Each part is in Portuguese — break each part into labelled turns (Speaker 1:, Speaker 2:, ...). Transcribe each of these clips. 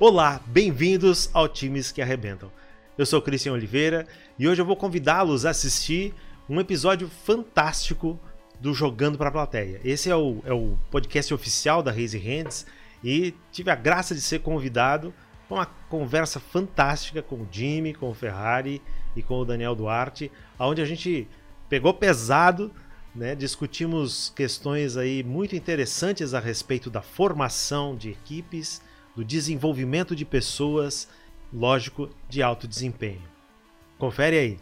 Speaker 1: Olá, bem-vindos ao Times que Arrebentam. Eu sou Cristian Oliveira e hoje eu vou convidá-los a assistir um episódio fantástico do Jogando para a Plateia. Esse é o, é o podcast oficial da Raise Hands e tive a graça de ser convidado para uma conversa fantástica com o Jimmy, com o Ferrari e com o Daniel Duarte, onde a gente pegou pesado, né? discutimos questões aí muito interessantes a respeito da formação de equipes do desenvolvimento de pessoas, lógico, de alto desempenho. Confere aí.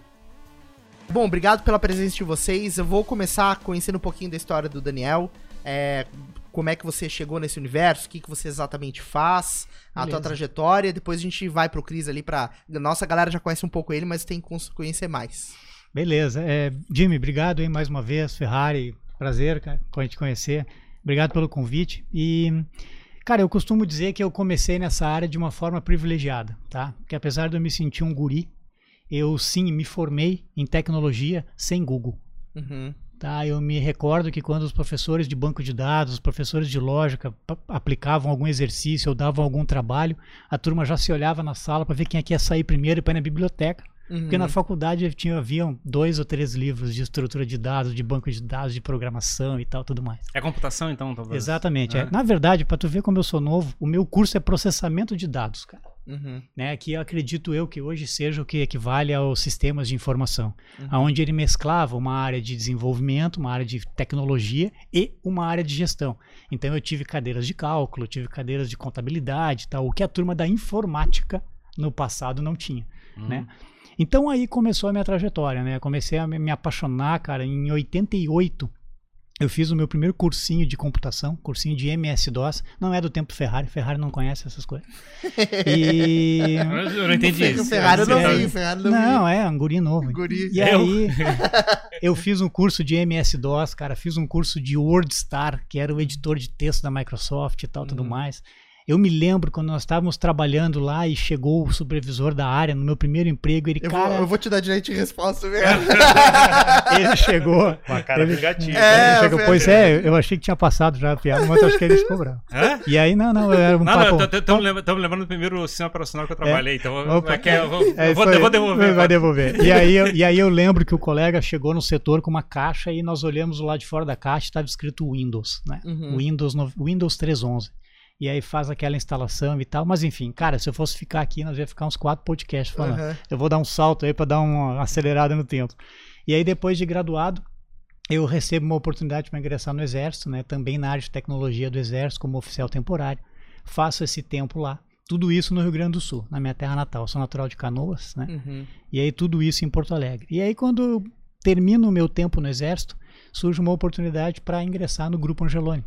Speaker 2: Bom, obrigado pela presença de vocês. Eu vou começar conhecendo um pouquinho da história do Daniel. É, como é que você chegou nesse universo, o que, que você exatamente faz, a tua trajetória. Depois a gente vai pro Cris ali pra. Nossa galera já conhece um pouco ele, mas tem que conhecer mais.
Speaker 3: Beleza. É, Jimmy, obrigado aí mais uma vez. Ferrari, prazer com a gente conhecer. Obrigado pelo convite. E Cara, eu costumo dizer que eu comecei nessa área de uma forma privilegiada, tá? Que apesar de eu me sentir um guri, eu sim me formei em tecnologia sem Google. Uhum. Tá, eu me recordo que quando os professores de banco de dados, os professores de lógica aplicavam algum exercício ou davam algum trabalho, a turma já se olhava na sala para ver quem é que ia sair primeiro e para ir na biblioteca. Uhum. Porque na uhum. faculdade tinha, haviam dois ou três livros de estrutura de dados, de banco de dados, de programação e tal, tudo mais.
Speaker 4: É computação, então, talvez?
Speaker 3: Exatamente. É. É. Na verdade, para tu ver como eu sou novo, o meu curso é processamento de dados, cara. Uhum. Né, que acredito eu que hoje seja o que equivale aos sistemas de informação, uhum. onde ele mesclava uma área de desenvolvimento, uma área de tecnologia e uma área de gestão. Então eu tive cadeiras de cálculo, tive cadeiras de contabilidade, tal, o que a turma da informática no passado não tinha, uhum. né? Então aí começou a minha trajetória, né? comecei a me apaixonar, cara, em 88. Eu fiz o meu primeiro cursinho de computação, cursinho de MS-DOS. Não é do tempo Ferrari, Ferrari não conhece essas coisas.
Speaker 4: E... Eu não entendi isso.
Speaker 2: Ferrari não é, vi,
Speaker 3: Ferrari não Não, é, um guri novo.
Speaker 2: Guri.
Speaker 3: E aí, eu fiz um curso de MS-DOS, cara. Fiz um curso de WordStar, que era o editor de texto da Microsoft e tal, uhum. tudo mais. Eu me lembro quando nós estávamos trabalhando lá e chegou o supervisor da área no meu primeiro emprego. Ele,
Speaker 2: eu,
Speaker 3: cara.
Speaker 2: Vou, eu vou te dar direito de resposta mesmo.
Speaker 3: ele chegou.
Speaker 1: Com a cara
Speaker 3: ele,
Speaker 1: negativa.
Speaker 3: É, ele chegou, pois é, eu achei que tinha passado já a piada, mas acho que ele ficou bravo. Hã? E aí, não, não, era um não, papo...
Speaker 4: Estamos lembrando do primeiro sistema operacional que eu trabalhei, é, então opa, é, eu, vou, é, eu vou, eu vou devolver.
Speaker 3: Vai devolver. E aí, eu, e aí eu lembro que o colega chegou no setor com uma caixa e nós olhamos lá de fora da caixa e estava escrito Windows, né? Uhum. Windows, Windows 3.11 e aí faz aquela instalação e tal. Mas enfim, cara, se eu fosse ficar aqui, nós ia ficar uns quatro podcasts falando. Uhum. Eu vou dar um salto aí para dar uma acelerada no tempo. E aí, depois de graduado, eu recebo uma oportunidade para ingressar no Exército, né? Também na área de tecnologia do Exército, como oficial temporário. Faço esse tempo lá. Tudo isso no Rio Grande do Sul, na minha terra natal. Eu sou natural de Canoas, né? Uhum. E aí tudo isso em Porto Alegre. E aí quando eu termino o meu tempo no Exército, surge uma oportunidade para ingressar no Grupo Angeloni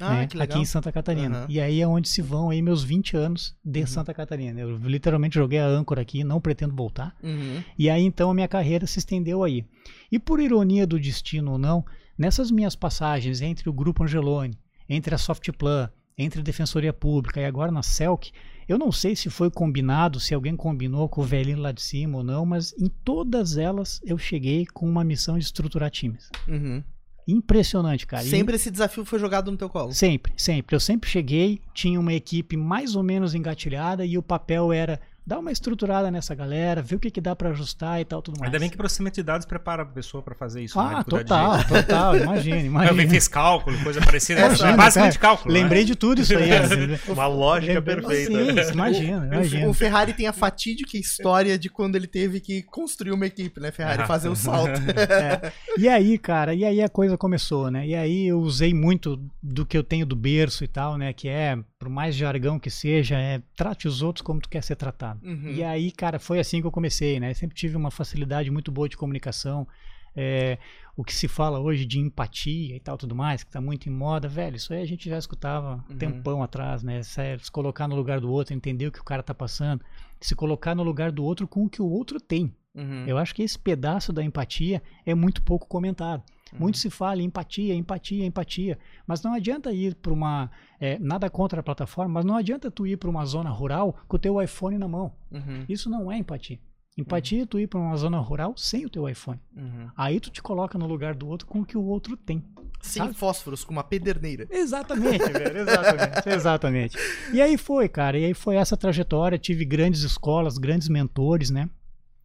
Speaker 3: ah, né? aqui em Santa Catarina. Uhum. E aí é onde se vão aí meus 20 anos de uhum. Santa Catarina. Eu literalmente joguei a âncora aqui, não pretendo voltar. Uhum. E aí então a minha carreira se estendeu aí. E por ironia do destino ou não, nessas minhas passagens entre o Grupo Angeloni, entre a Softplan, entre a Defensoria Pública e agora na CELC, eu não sei se foi combinado, se alguém combinou com o velhinho lá de cima ou não, mas em todas elas eu cheguei com uma missão de estruturar times. Uhum. Impressionante, cara.
Speaker 2: Sempre e... esse desafio foi jogado no teu colo?
Speaker 3: Sempre, sempre. Eu sempre cheguei, tinha uma equipe mais ou menos engatilhada e o papel era dá uma estruturada nessa galera, vê o que, que dá para ajustar e tal, tudo mais.
Speaker 4: Ainda bem que processamento de dados prepara a pessoa para fazer isso.
Speaker 3: Ah, né? total, total, imagina, imagina.
Speaker 4: Eu fiz cálculo, coisa parecida. É, é basicamente cálculo.
Speaker 3: Lembrei né? de tudo isso aí.
Speaker 1: Uma lógica perfeita.
Speaker 3: Sim, imagina, imagina.
Speaker 2: O Ferrari tem a fatídica história de quando ele teve que construir uma equipe, né, Ferrari, ah. fazer o um salto.
Speaker 3: É. E aí, cara, e aí a coisa começou, né? E aí eu usei muito do que eu tenho do berço e tal, né, que é, por mais jargão que seja, é trate os outros como tu quer ser tratado. Uhum. E aí, cara, foi assim que eu comecei, né? sempre tive uma facilidade muito boa de comunicação. É, o que se fala hoje de empatia e tal, tudo mais, que está muito em moda, velho, isso aí a gente já escutava uhum. tempão atrás, né? Se colocar no lugar do outro, entender o que o cara está passando, se colocar no lugar do outro com o que o outro tem. Uhum. Eu acho que esse pedaço da empatia é muito pouco comentado. Uhum. Muito se fala em empatia, empatia, empatia, mas não adianta ir para uma é, nada contra a plataforma, mas não adianta tu ir para uma zona rural com o teu iPhone na mão. Uhum. Isso não é empatia. Empatia é tu ir para uma zona rural sem o teu iPhone. Uhum. Aí tu te coloca no lugar do outro com o que o outro tem.
Speaker 2: Sem sabe? fósforos, com uma pederneira.
Speaker 3: Exatamente, velho. Exatamente. exatamente. E aí foi, cara. E aí foi essa trajetória. Tive grandes escolas, grandes mentores, né?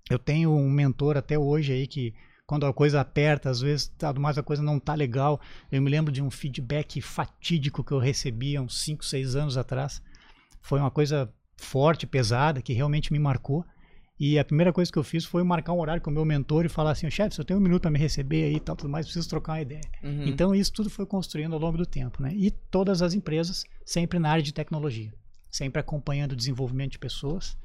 Speaker 3: Eu tenho um mentor até hoje aí que quando a coisa aperta, às vezes tá, mais a coisa não tá legal. Eu me lembro de um feedback fatídico que eu recebi há uns 5, 6 anos atrás. Foi uma coisa forte, pesada, que realmente me marcou. E a primeira coisa que eu fiz foi marcar um horário com o meu mentor e falar assim, chefe, se eu tenho um minuto para me receber aí e tal, tudo mais, preciso trocar uma ideia. Uhum. Então isso tudo foi construindo ao longo do tempo, né? E todas as empresas sempre na área de tecnologia, sempre acompanhando o desenvolvimento de pessoas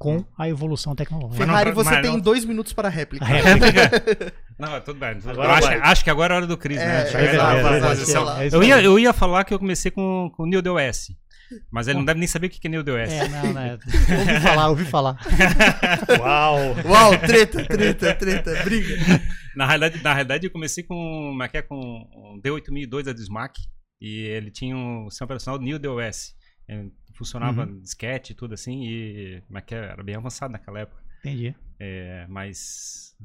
Speaker 3: com a evolução tecnológica.
Speaker 2: Ferrari, você mas tem não... dois minutos para a réplica. A
Speaker 4: réplica. não, tudo bem. Tudo acho, acho, que agora é hora do Cris, é, né? É, é, eu, ia, eu ia falar que eu comecei com, com o New DOS. Mas ele não deve nem saber o que é New DOS. É, não,
Speaker 3: não. É. ouvi falar, ouvi falar.
Speaker 2: Uau! Uau, treta, treta, treta, briga.
Speaker 4: Na realidade, na realidade eu comecei com, é é, com um D8002 da Dismac e ele tinha um sistema operacional New DOS. Ele funcionava uhum. disquete e tudo assim, e mas que era bem avançado naquela época.
Speaker 3: Entendi.
Speaker 4: É, mas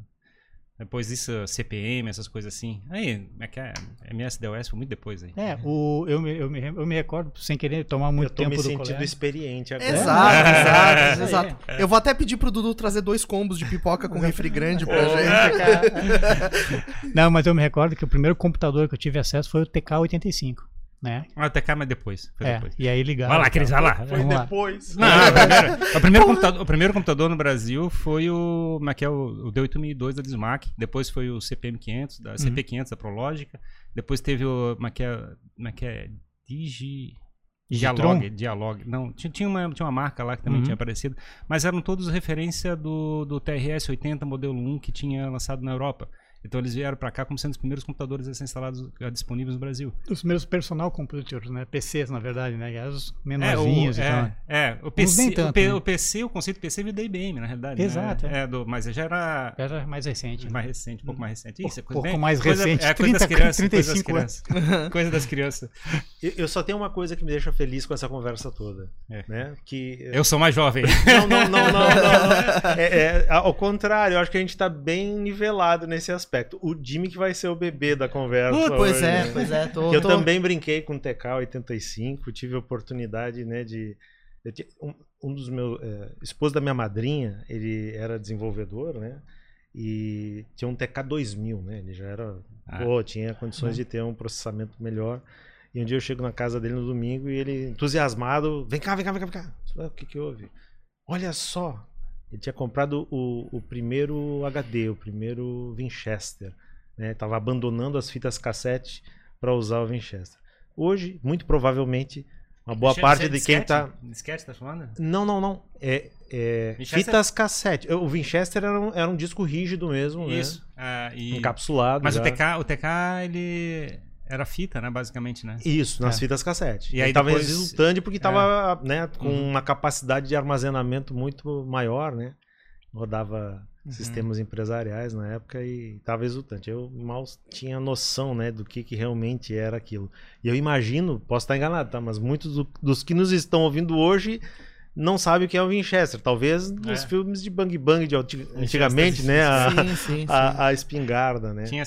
Speaker 4: depois disso, CPM, essas coisas assim. Aí, é que é? MSDOS foi muito depois aí.
Speaker 3: É, o, eu, me, eu, me, eu me recordo, sem querer tomar muito tempo do Eu tô me
Speaker 1: sentindo experiente agora.
Speaker 2: Exato, exato, exato. É. Eu vou até pedir pro Dudu trazer dois combos de pipoca com refri grande pra
Speaker 3: gente. Não, mas eu me recordo que o primeiro computador que eu tive acesso foi o TK-85 né?
Speaker 4: Até cá, mas depois.
Speaker 3: Foi é, depois. E aí ligaram.
Speaker 4: Vai lá, Cris, vai lá.
Speaker 2: Foi Vamos depois.
Speaker 4: Não, o, primeiro, o, primeiro computador, o primeiro computador no Brasil foi o, como é que é, o, o D8002 da Dismac. Depois foi o CPM500, da uhum. CP500 da Prologica. Depois teve o, como é que é, como é, que é Digi... Dialog, Dialog. Não, tinha, tinha, uma, tinha uma marca lá que também uhum. tinha aparecido. Mas eram todos referência do, do TRS-80 modelo 1 que tinha lançado na Europa. Então eles vieram para cá como sendo os primeiros computadores a ser instalados a disponíveis no Brasil.
Speaker 3: Os primeiros personal computers, né? PCs, na verdade, né? Os menorzinhos
Speaker 4: é, o,
Speaker 3: e
Speaker 4: é, tal. É, o PC, tanto, o, P, né? o, PC, o conceito PC veio da IBM, na realidade.
Speaker 3: Né? Exato.
Speaker 4: Né? É. do, mas já era...
Speaker 3: Era mais recente.
Speaker 4: Mais recente, um pouco mais recente.
Speaker 3: Isso, é coisa pouco bem, mais coisa, recente.
Speaker 4: É, 30, coisa das crianças. 35 coisa das crianças. coisa das crianças.
Speaker 1: Eu, eu, só tenho uma coisa que me deixa feliz com essa conversa toda. É. Né? Que,
Speaker 4: eu sou mais jovem.
Speaker 1: Não, não, não, não. não, não. É, é, ao contrário, eu acho que a gente está bem nivelado nesse aspecto. O Jimmy que vai ser o bebê da conversa. Uh,
Speaker 2: pois hoje, é, pois é. Tô,
Speaker 1: eu tô... também brinquei com o TK-85, tive a oportunidade, né, de... Um, um dos meus... É, esposo da minha madrinha, ele era desenvolvedor, né? E tinha um TK-2000, né? Ele já era... Ah. Pô, tinha condições uhum. de ter um processamento melhor. E um dia eu chego na casa dele no domingo e ele, entusiasmado, vem cá, vem cá, vem cá, vem cá. O que que houve? Olha só, ele tinha comprado o, o primeiro HD, o primeiro Winchester. Né? Tava abandonando as fitas cassete para usar o Winchester. Hoje, muito provavelmente, uma boa parte de quem tá.
Speaker 4: Disquete, tá falando?
Speaker 1: Não, não, não. É, é fitas cassete. O Winchester era um, era um disco rígido mesmo, né? Isso.
Speaker 4: né? Uh, e...
Speaker 1: Encapsulado.
Speaker 4: Mas o TK, o TK, ele era fita, né, basicamente, né?
Speaker 1: Isso, nas é. fitas cassete. E aí estava depois... resultante porque estava é. né, com uhum. uma capacidade de armazenamento muito maior, né? Rodava uhum. sistemas empresariais na época e estava exultante. Eu mal tinha noção, né, do que, que realmente era aquilo. E eu imagino, posso estar enganado, tá? Mas muitos do, dos que nos estão ouvindo hoje não sabem o que é o Winchester. Talvez nos é. filmes de Bang Bang de antigamente, né? A, sim, sim, sim. A, a, espingarda, né?
Speaker 4: Tinha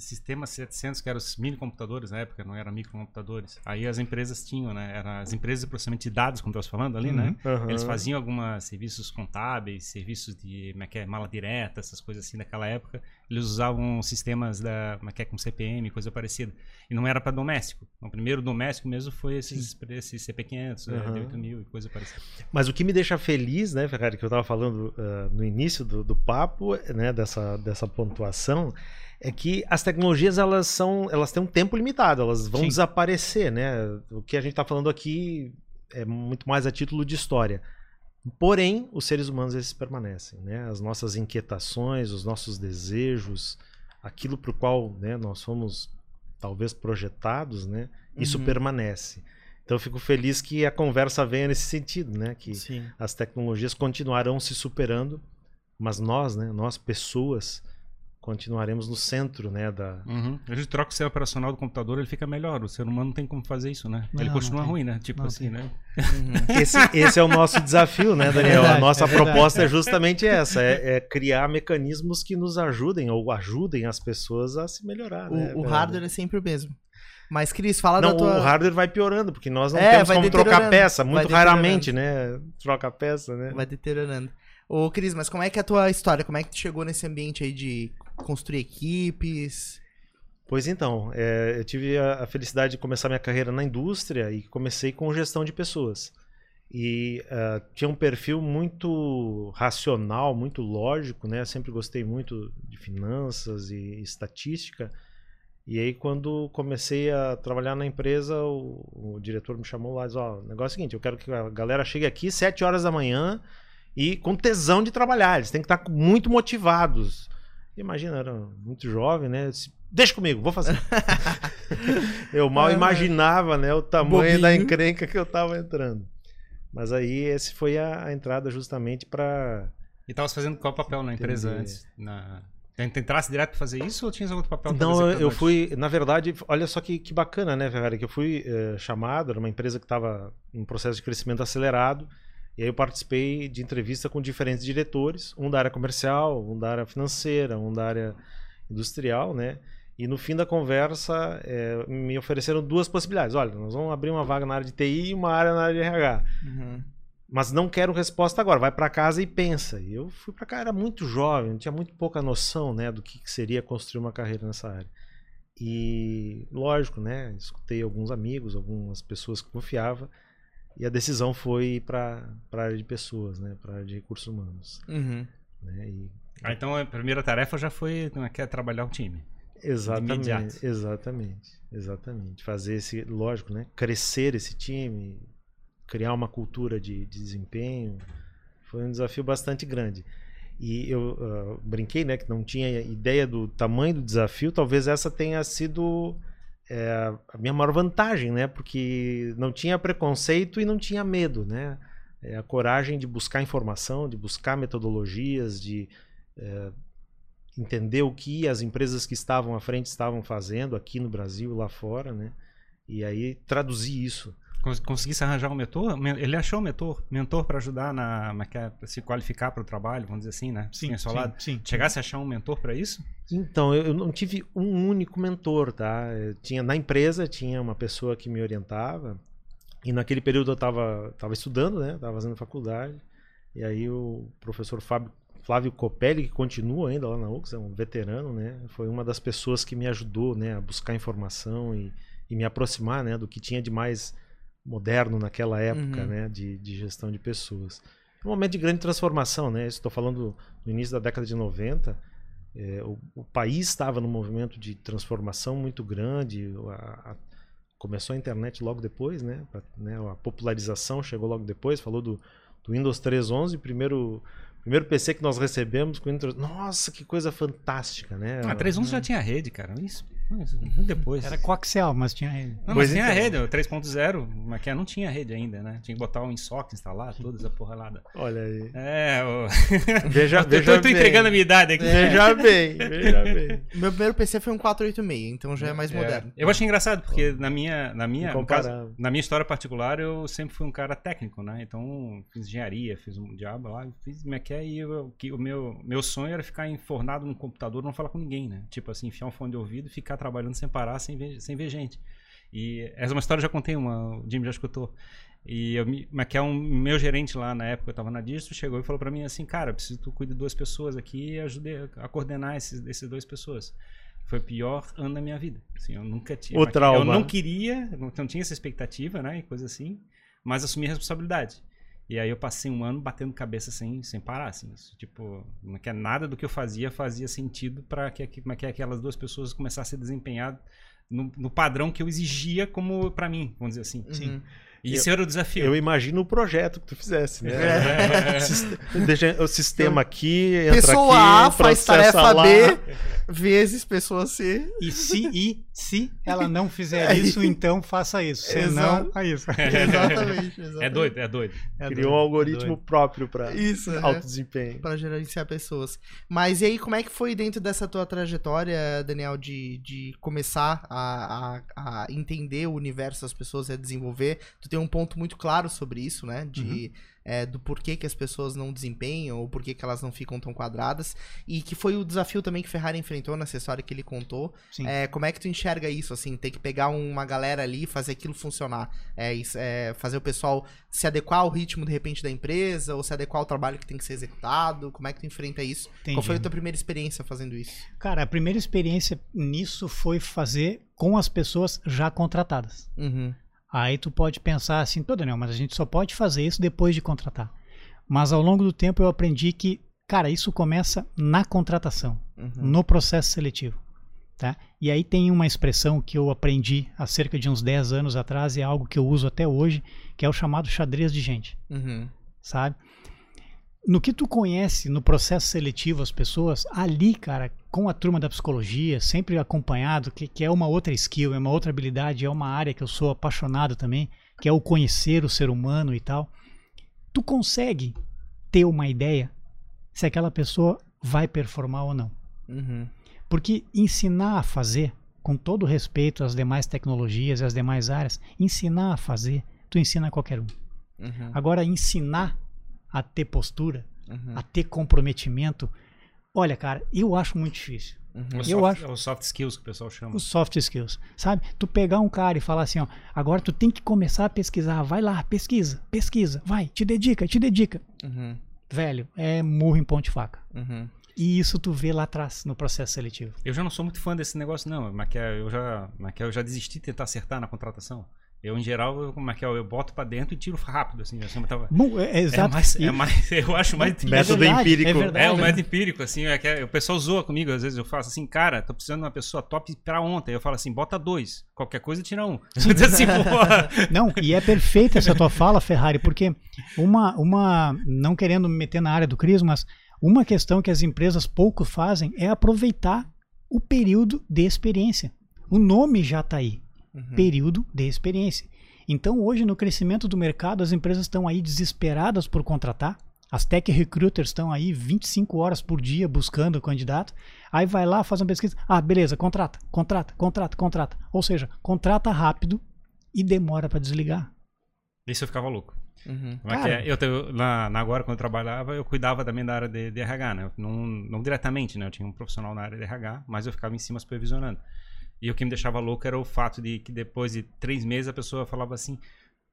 Speaker 4: sistema 700, que eram os mini computadores na época, não eram microcomputadores. Aí as empresas tinham, né? Eram as empresas de processamento de dados, como eu falando ali, né? uhum. né? Uhum. Eles faziam alguns serviços contábeis, serviços de como é que é, mala direta, essas coisas assim daquela época. Eles usavam sistemas da, como é que é, com CPM, coisa parecida. E não era para doméstico. O primeiro doméstico mesmo foi esses, esses CP500, uhum. é, 8000 e coisa parecida.
Speaker 1: Mas o que me deixa feliz, né, Ferrari, que eu estava falando uh, no início do, do papo, né, dessa, dessa pontuação, é que as tecnologias elas são elas têm um tempo limitado elas vão Sim. desaparecer né o que a gente está falando aqui é muito mais a título de história porém os seres humanos esses permanecem né as nossas inquietações os nossos desejos aquilo para o qual né, nós fomos talvez projetados né isso uhum. permanece então eu fico feliz que a conversa venha nesse sentido né que Sim. as tecnologias continuarão se superando mas nós né nós pessoas continuaremos no centro, né, da...
Speaker 4: Uhum. A gente troca o sistema operacional do computador, ele fica melhor. O ser humano não tem como fazer isso, né? Não, ele continua ruim, né? Tipo não, assim, tem. né?
Speaker 1: Uhum. Esse, esse, é o nosso desafio, né, Daniel? É verdade, a nossa é proposta é justamente essa, é, é, criar mecanismos que nos ajudem ou ajudem as pessoas a se melhorar.
Speaker 2: O,
Speaker 1: né,
Speaker 2: o hardware é sempre o mesmo. Mas, Cris, fala
Speaker 1: não,
Speaker 2: da tua...
Speaker 1: o hardware vai piorando, porque nós não é, temos como trocar peça. Muito raramente, né? Troca peça, né?
Speaker 2: Vai deteriorando. Ô, Cris, mas como é que é a tua história? Como é que tu chegou nesse ambiente aí de construir equipes?
Speaker 1: Pois então, é, eu tive a, a, felicidade de começar minha carreira na indústria e comecei com gestão de pessoas. E uh, tinha um perfil muito racional, muito lógico, né? Sempre gostei muito de finanças e estatística. E aí, quando comecei a trabalhar na empresa, o, o diretor me chamou lá e disse: Ó, o negócio é o seguinte, eu quero que a galera chegue aqui 7 horas da manhã e com tesão de trabalhar. Eles têm que estar muito motivados. Imagina, era muito jovem, né? Disse, Deixa comigo, vou fazer. eu mal imaginava, né, o tamanho Bobinho. da encrenca que eu estava entrando. Mas aí esse foi a, a entrada justamente para.
Speaker 4: E estavas fazendo qual papel na empresa Entender. antes? Na... Entrasse direto para fazer isso ou tinhas outro papel?
Speaker 1: Não, eu fui, na verdade, olha só que, que bacana, né, Ferrari, que eu fui eh, chamado, era uma empresa que estava em processo de crescimento acelerado, e aí eu participei de entrevista com diferentes diretores, um da área comercial, um da área financeira, um da área industrial, né, e no fim da conversa eh, me ofereceram duas possibilidades, olha, nós vamos abrir uma vaga na área de TI e uma área na área de RH. Uhum mas não quero resposta agora, vai para casa e pensa. E eu fui para cá, era muito jovem, tinha muito pouca noção, né, do que, que seria construir uma carreira nessa área. E lógico, né, escutei alguns amigos, algumas pessoas que confiava, e a decisão foi para a área de pessoas, né, para a área de recursos humanos.
Speaker 2: Uhum.
Speaker 1: Né, e...
Speaker 4: ah, então a primeira tarefa já foi é, quer trabalhar o time.
Speaker 1: Exatamente, exatamente, exatamente. Fazer esse, lógico, né, crescer esse time, criar uma cultura de, de desempenho foi um desafio bastante grande. E eu uh, brinquei, né, que não tinha ideia do tamanho do desafio. Talvez essa tenha sido é, a minha maior vantagem, né, porque não tinha preconceito e não tinha medo, né. É a coragem de buscar informação, de buscar metodologias, de é, entender o que as empresas que estavam à frente estavam fazendo aqui no Brasil, lá fora, né. E aí traduzir isso
Speaker 4: conseguisse arranjar um mentor, ele achou um mentor, mentor para ajudar na, na se qualificar para o trabalho, vamos dizer assim, né?
Speaker 1: Sim, sim,
Speaker 4: lado.
Speaker 1: sim.
Speaker 4: Chegasse a achar um mentor para isso?
Speaker 1: Então, eu, não tive um único mentor, tá? Eu tinha na empresa tinha uma pessoa que me orientava e naquele período eu estava tava estudando, né? Tava fazendo faculdade e aí o professor Fábio Flávio Copelli, que continua ainda lá na UX, é um veterano, né? Foi uma das pessoas que me ajudou, né, a buscar informação e, e me aproximar, né, do que tinha de mais moderno naquela época, uhum. né, de, de gestão de pessoas. Um momento de grande transformação, né? Estou falando no início da década de 90. É, o, o, país estava num movimento de transformação muito grande. A, a, começou a internet logo depois, né? A, né? a popularização chegou logo depois. Falou do, do Windows 3.11, primeiro primeiro PC que nós recebemos com Windows. Nossa, que coisa fantástica, né?
Speaker 4: A 3.11 já tinha rede, cara. Isso depois.
Speaker 3: Era coaxial, mas tinha rede.
Speaker 4: Não, mas tinha então. rede, o 3.0, mas que não tinha rede ainda, né? Tinha que botar o InSock, instalar, toda essa porralada.
Speaker 1: Olha aí.
Speaker 4: É, o...
Speaker 1: Veja, veja
Speaker 4: eu tô, entregando a minha idade aqui.
Speaker 1: É. Veja bem, veja bem.
Speaker 2: Meu primeiro PC foi um 486, então já é mais é. moderno.
Speaker 4: Eu achei engraçado, porque na minha, na minha, caso, na minha história particular, eu sempre fui um cara técnico, né? Então, fiz engenharia, fiz um diabo lá, fiz Mac e eu, que, o meu, meu sonho era ficar enfornado no computador, não falar com ninguém, né? Tipo assim, enfiar um fone de ouvido e ficar trabalhando sem parar, sem ver, sem ver gente. E essa é uma história eu já contei uma, o Jimmy já escutou. E eu, mas que é um meu gerente lá na época, eu estava na distro, chegou e falou para mim assim, cara, preciso que tu cuide de duas pessoas aqui e ajude a coordenar esses, esses duas pessoas. Foi o pior ano da minha vida. Assim, eu nunca tinha.
Speaker 1: O trauma.
Speaker 4: Eu não queria, não, não tinha essa expectativa, né, e coisa assim, mas assumi a responsabilidade. E aí eu passei um ano batendo cabeça sem, sem parar, assim. Isso, tipo, não é que nada do que eu fazia fazia sentido para que, que, que aquelas duas pessoas começassem a desempenhar no, no padrão que eu exigia como para mim, vamos dizer assim.
Speaker 1: Sim.
Speaker 4: Isso eu, era o desafio.
Speaker 1: Eu imagino o projeto que tu fizesse, né? É. o sistema aqui,
Speaker 2: entra Pessoa aqui, A faz tarefa lá. B vezes pessoa C.
Speaker 3: E se, e se ela não fizer isso, então faça isso. Se não, é isso.
Speaker 2: Exatamente, exatamente,
Speaker 4: É doido, é doido.
Speaker 1: É Criou doido, um algoritmo doido. próprio para alto desempenho.
Speaker 2: Para gerenciar pessoas. Mas e aí, como é que foi dentro dessa tua trajetória, Daniel, de, de começar a, a, a entender o universo das pessoas e a desenvolver? Tu tem um ponto muito claro sobre isso, né? De. Uhum é, do porquê que as pessoas não desempenham ou porquê que elas não ficam tão quadradas. E que foi o desafio também que Ferrari enfrentou nessa história que ele contou. É, como é que tu enxerga isso, assim, ter que pegar uma galera ali e fazer aquilo funcionar? É, é, fazer o pessoal se adequar ao ritmo, de repente, da empresa ou se adequar ao trabalho que tem que ser executado? Como é que tu enfrenta isso? Entendi. Qual foi a tua primeira experiência fazendo isso?
Speaker 3: Cara, a primeira experiência nisso foi fazer com as pessoas já contratadas.
Speaker 2: Uhum.
Speaker 3: Aí tu pode pensar assim, pô, Daniel, mas a gente só pode fazer isso depois de contratar. Mas ao longo do tempo eu aprendi que, cara, isso começa na contratação, uhum. no processo seletivo. Tá? E aí tem uma expressão que eu aprendi há cerca de uns 10 anos atrás e é algo que eu uso até hoje, que é o chamado xadrez de gente.
Speaker 2: Uhum.
Speaker 3: Sabe? no que tu conhece no processo seletivo as pessoas, ali, cara, com a turma da psicologia, sempre acompanhado, que, que é uma outra skill, é uma outra habilidade, é uma área que eu sou apaixonado também, que é o conhecer o ser humano e tal. Tu consegue ter uma ideia se aquela pessoa vai performar ou não.
Speaker 2: Uhum.
Speaker 3: Porque ensinar a fazer, com todo respeito às demais tecnologias e às demais áreas, ensinar a fazer, tu ensina a qualquer um.
Speaker 2: Uhum.
Speaker 3: Agora, ensinar a ter postura, uhum. a ter comprometimento. Olha, cara, eu acho muito difícil.
Speaker 4: Uhum. Eu soft, acho é os soft skills que o pessoal chama.
Speaker 3: Os soft skills, sabe? Tu pegar um cara e falar assim, ó, agora tu tem que começar a pesquisar, vai lá, pesquisa, pesquisa, vai, te dedica, te dedica.
Speaker 2: Uhum.
Speaker 3: Velho, é murro em ponte faca.
Speaker 2: Uhum.
Speaker 3: E isso tu vê lá atrás no processo seletivo.
Speaker 4: Eu já não sou muito fã desse negócio não, mas que eu já, mas que eu já desisti de tentar acertar na contratação. Eu, em geral, eu, como é que é? Eu boto pra dentro e tiro rápido, assim. Eu tava...
Speaker 3: Bom, é, é, exato. É
Speaker 4: mais, é mais, eu acho mais...
Speaker 1: Método é verdade, empírico.
Speaker 4: É, verdade, é o método empírico, assim. É que é, o pessoal zoa comigo, às vezes eu faço assim, cara, tô precisando de uma pessoa top pra ontem. Eu falo assim, bota dois. Qualquer coisa, tira um. assim,
Speaker 3: não, e é perfeita essa tua fala, Ferrari, porque uma, uma... Não querendo me meter na área do Cris, mas uma questão que as empresas pouco fazem é aproveitar o período de experiência. O nome já tá aí. Uhum. Período de experiência. Então, hoje, no crescimento do mercado, as empresas estão aí desesperadas por contratar. As tech recruiters estão aí 25 horas por dia buscando o candidato. Aí vai lá, faz uma pesquisa. Ah, beleza, contrata, contrata, contrata, contrata. Ou seja, contrata rápido e demora para desligar.
Speaker 4: Isso eu ficava louco.
Speaker 2: Uhum.
Speaker 4: É Cara, eu, eu, na, na, agora, quando eu trabalhava, eu cuidava também da área de, de RH, né? Não, não diretamente, né? Eu tinha um profissional na área de RH, mas eu ficava em cima supervisionando. E o que me deixava louco era o fato de que depois de três meses a pessoa falava assim.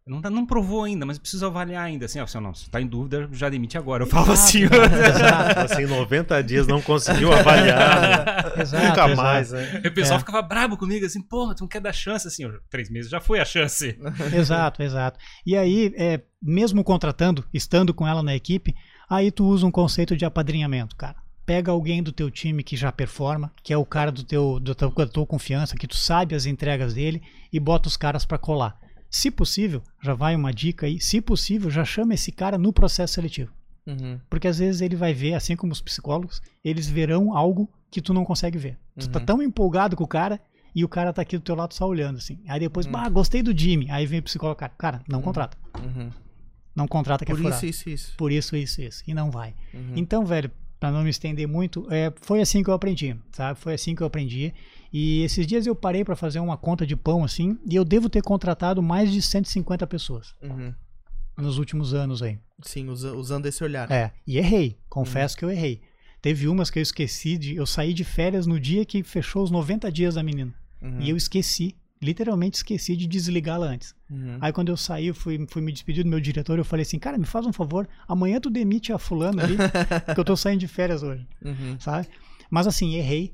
Speaker 4: Não, tá, não provou ainda, mas preciso avaliar ainda. Assim, ó, assim, não, se tá em dúvida, já demite agora. Eu falo assim.
Speaker 1: Exato. assim, 90 dias não conseguiu avaliar.
Speaker 3: Né? Exato,
Speaker 1: Nunca
Speaker 3: exato.
Speaker 1: mais, né?
Speaker 4: E o pessoal é. ficava bravo comigo, assim, porra, tu não quer dar chance, assim, três meses já foi a chance.
Speaker 3: exato, exato. E aí, é, mesmo contratando, estando com ela na equipe, aí tu usa um conceito de apadrinhamento, cara pega alguém do teu time que já performa, que é o cara do teu, do teu, da tua confiança, que tu sabe as entregas dele e bota os caras para colar. Se possível, já vai uma dica aí, se possível, já chama esse cara no processo seletivo.
Speaker 2: Uhum.
Speaker 3: Porque às vezes ele vai ver, assim como os psicólogos, eles verão algo que tu não consegue ver. Uhum. Tu tá uhum. tão empolgado com o cara e o cara tá aqui do teu lado só olhando, assim. Aí depois, uhum. bah, gostei do Jimmy. Aí vem o psicólogo, cara, cara não uhum. contrata.
Speaker 2: Uhum.
Speaker 3: Não contrata que
Speaker 2: Por
Speaker 3: é
Speaker 2: Por isso, isso, isso.
Speaker 3: Por isso, isso, isso. E não vai. Então, velho, para não me estender muito, é, foi assim que eu aprendi, sabe? Foi assim que eu aprendi. E esses dias eu parei para fazer uma conta de pão assim, e eu devo ter contratado mais de 150 pessoas.
Speaker 2: Uhum.
Speaker 3: Nos últimos anos aí.
Speaker 2: Sim, usando esse olhar.
Speaker 3: É, e errei. Confesso uhum. que eu errei. Teve umas que eu esqueci de. Eu saí de férias no dia que fechou os 90 dias da menina. Uhum. E eu esqueci literalmente esqueci de desligá-la antes.
Speaker 2: Uhum.
Speaker 3: Aí quando eu saí, fui, fui me despedir do meu diretor, eu falei assim, cara, me faz um favor, amanhã tu demite a fulana ali, que eu tô saindo de férias hoje,
Speaker 2: uhum.
Speaker 3: sabe? Mas assim, errei,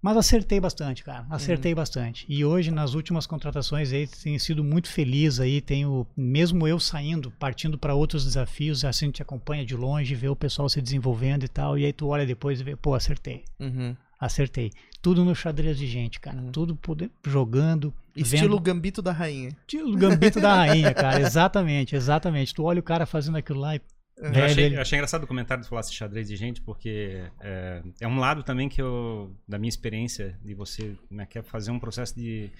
Speaker 3: mas acertei bastante, cara, acertei uhum. bastante. E hoje, nas últimas contratações aí, tenho sido muito feliz aí, tenho, mesmo eu saindo, partindo para outros desafios, assim, a gente acompanha de longe, vê o pessoal se desenvolvendo e tal, e aí tu olha depois e vê, pô, acertei.
Speaker 2: Uhum.
Speaker 3: Acertei. Tudo no xadrez de gente, cara. Uhum. Tudo poder, jogando,
Speaker 2: Estilo vendo... Gambito da Rainha.
Speaker 3: Estilo Gambito da Rainha, cara. Exatamente, exatamente. Tu olha o cara fazendo aquilo lá e
Speaker 4: eu achei, eu achei, engraçado o comentário de falar de xadrez de gente, porque é, é, um lado também que eu, da minha experiência, de você né, quer fazer um processo de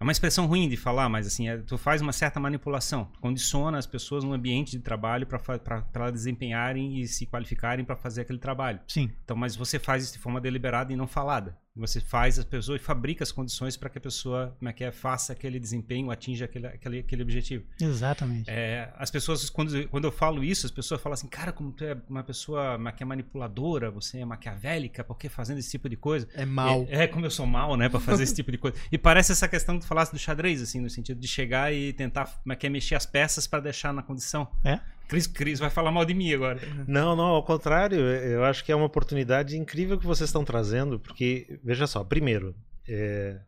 Speaker 4: é uma expressão ruim de falar, mas assim, é, tu faz uma certa manipulação. Tu condiciona as pessoas no ambiente de trabalho para desempenharem e se qualificarem para fazer aquele trabalho.
Speaker 3: Sim.
Speaker 4: Então, mas você faz isso de forma deliberada e não falada. Você faz as pessoas e fabrica as condições para que a pessoa como é que é, faça aquele desempenho, atinja aquele, aquele, aquele objetivo.
Speaker 3: Exatamente.
Speaker 4: É, as pessoas, quando, quando eu falo isso, as pessoas falam assim, cara, como tu é uma pessoa que é manipuladora, você é maquiavélica, por que fazendo esse tipo de coisa?
Speaker 2: É mal.
Speaker 4: É, é como eu sou mal, né, para fazer esse tipo de coisa. E parece essa questão que tu falasse do xadrez, assim, no sentido de chegar e tentar como é que é, mexer as peças para deixar na condição.
Speaker 3: É.
Speaker 4: Cris, Cris vai falar mal de mim agora.
Speaker 1: Não, não, ao contrário, eu acho que é uma oportunidade incrível que vocês estão trazendo, porque, veja só, primeiro, é,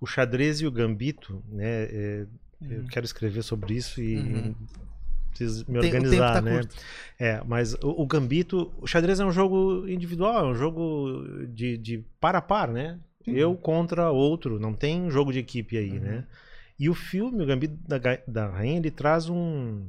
Speaker 1: o xadrez e o gambito, né, é, uhum. eu quero escrever sobre isso e uhum. preciso me organizar, tá né? Curto. É, mas o, o, gambito, o xadrez é um jogo individual, é um jogo de, de par a par, né? Uhum. Eu contra outro, não tem jogo de equipe aí, né? Uhum. E o filme, o Gambito da, da Rainha, ele traz um,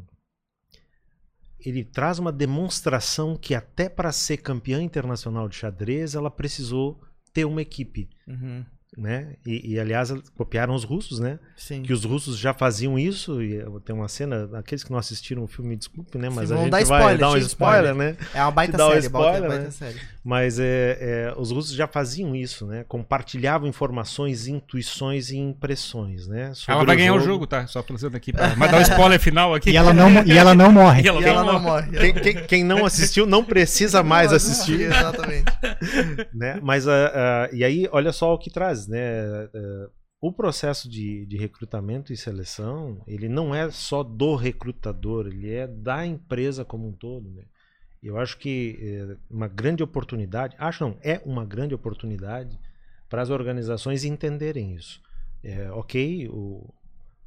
Speaker 1: ele traz uma demonstração que até para ser campeã internacional de xadrez ela precisou ter uma equipe. Uhum né? E, e, aliás copiaram os russos, né?
Speaker 2: Sim.
Speaker 1: Que os russos já faziam isso e tem uma cena, aqueles que não assistiram o filme, desculpe, né? Mas
Speaker 2: Sim,
Speaker 1: a gente
Speaker 2: dar
Speaker 1: spoiler,
Speaker 2: vai
Speaker 1: dar um spoiler, spoiler, né?
Speaker 2: É uma baita série, um
Speaker 1: spoiler, baita, né? série. Mas é, é, os russos já faziam isso, né? Compartilhavam informações, intuições e impressões, né?
Speaker 4: ela vai ganhar o jogo, o jogo tá? Só pensando aqui, pra... mas dá um spoiler final aqui.
Speaker 3: E ela não, e ela não morre. E ela,
Speaker 2: e ela não, morre.
Speaker 1: Quem, quem, quem, não assistiu não precisa mais assistir.
Speaker 2: Exatamente.
Speaker 1: né? Mas uh, uh, e aí, olha só o que traz, né? Uh, o processo de, de, recrutamento e seleção, ele não é só do recrutador, ele é da empresa como um todo. Né? Eu acho que é uma grande oportunidade, acho não, é uma grande oportunidade para as organizações entenderem isso. É, ok, o,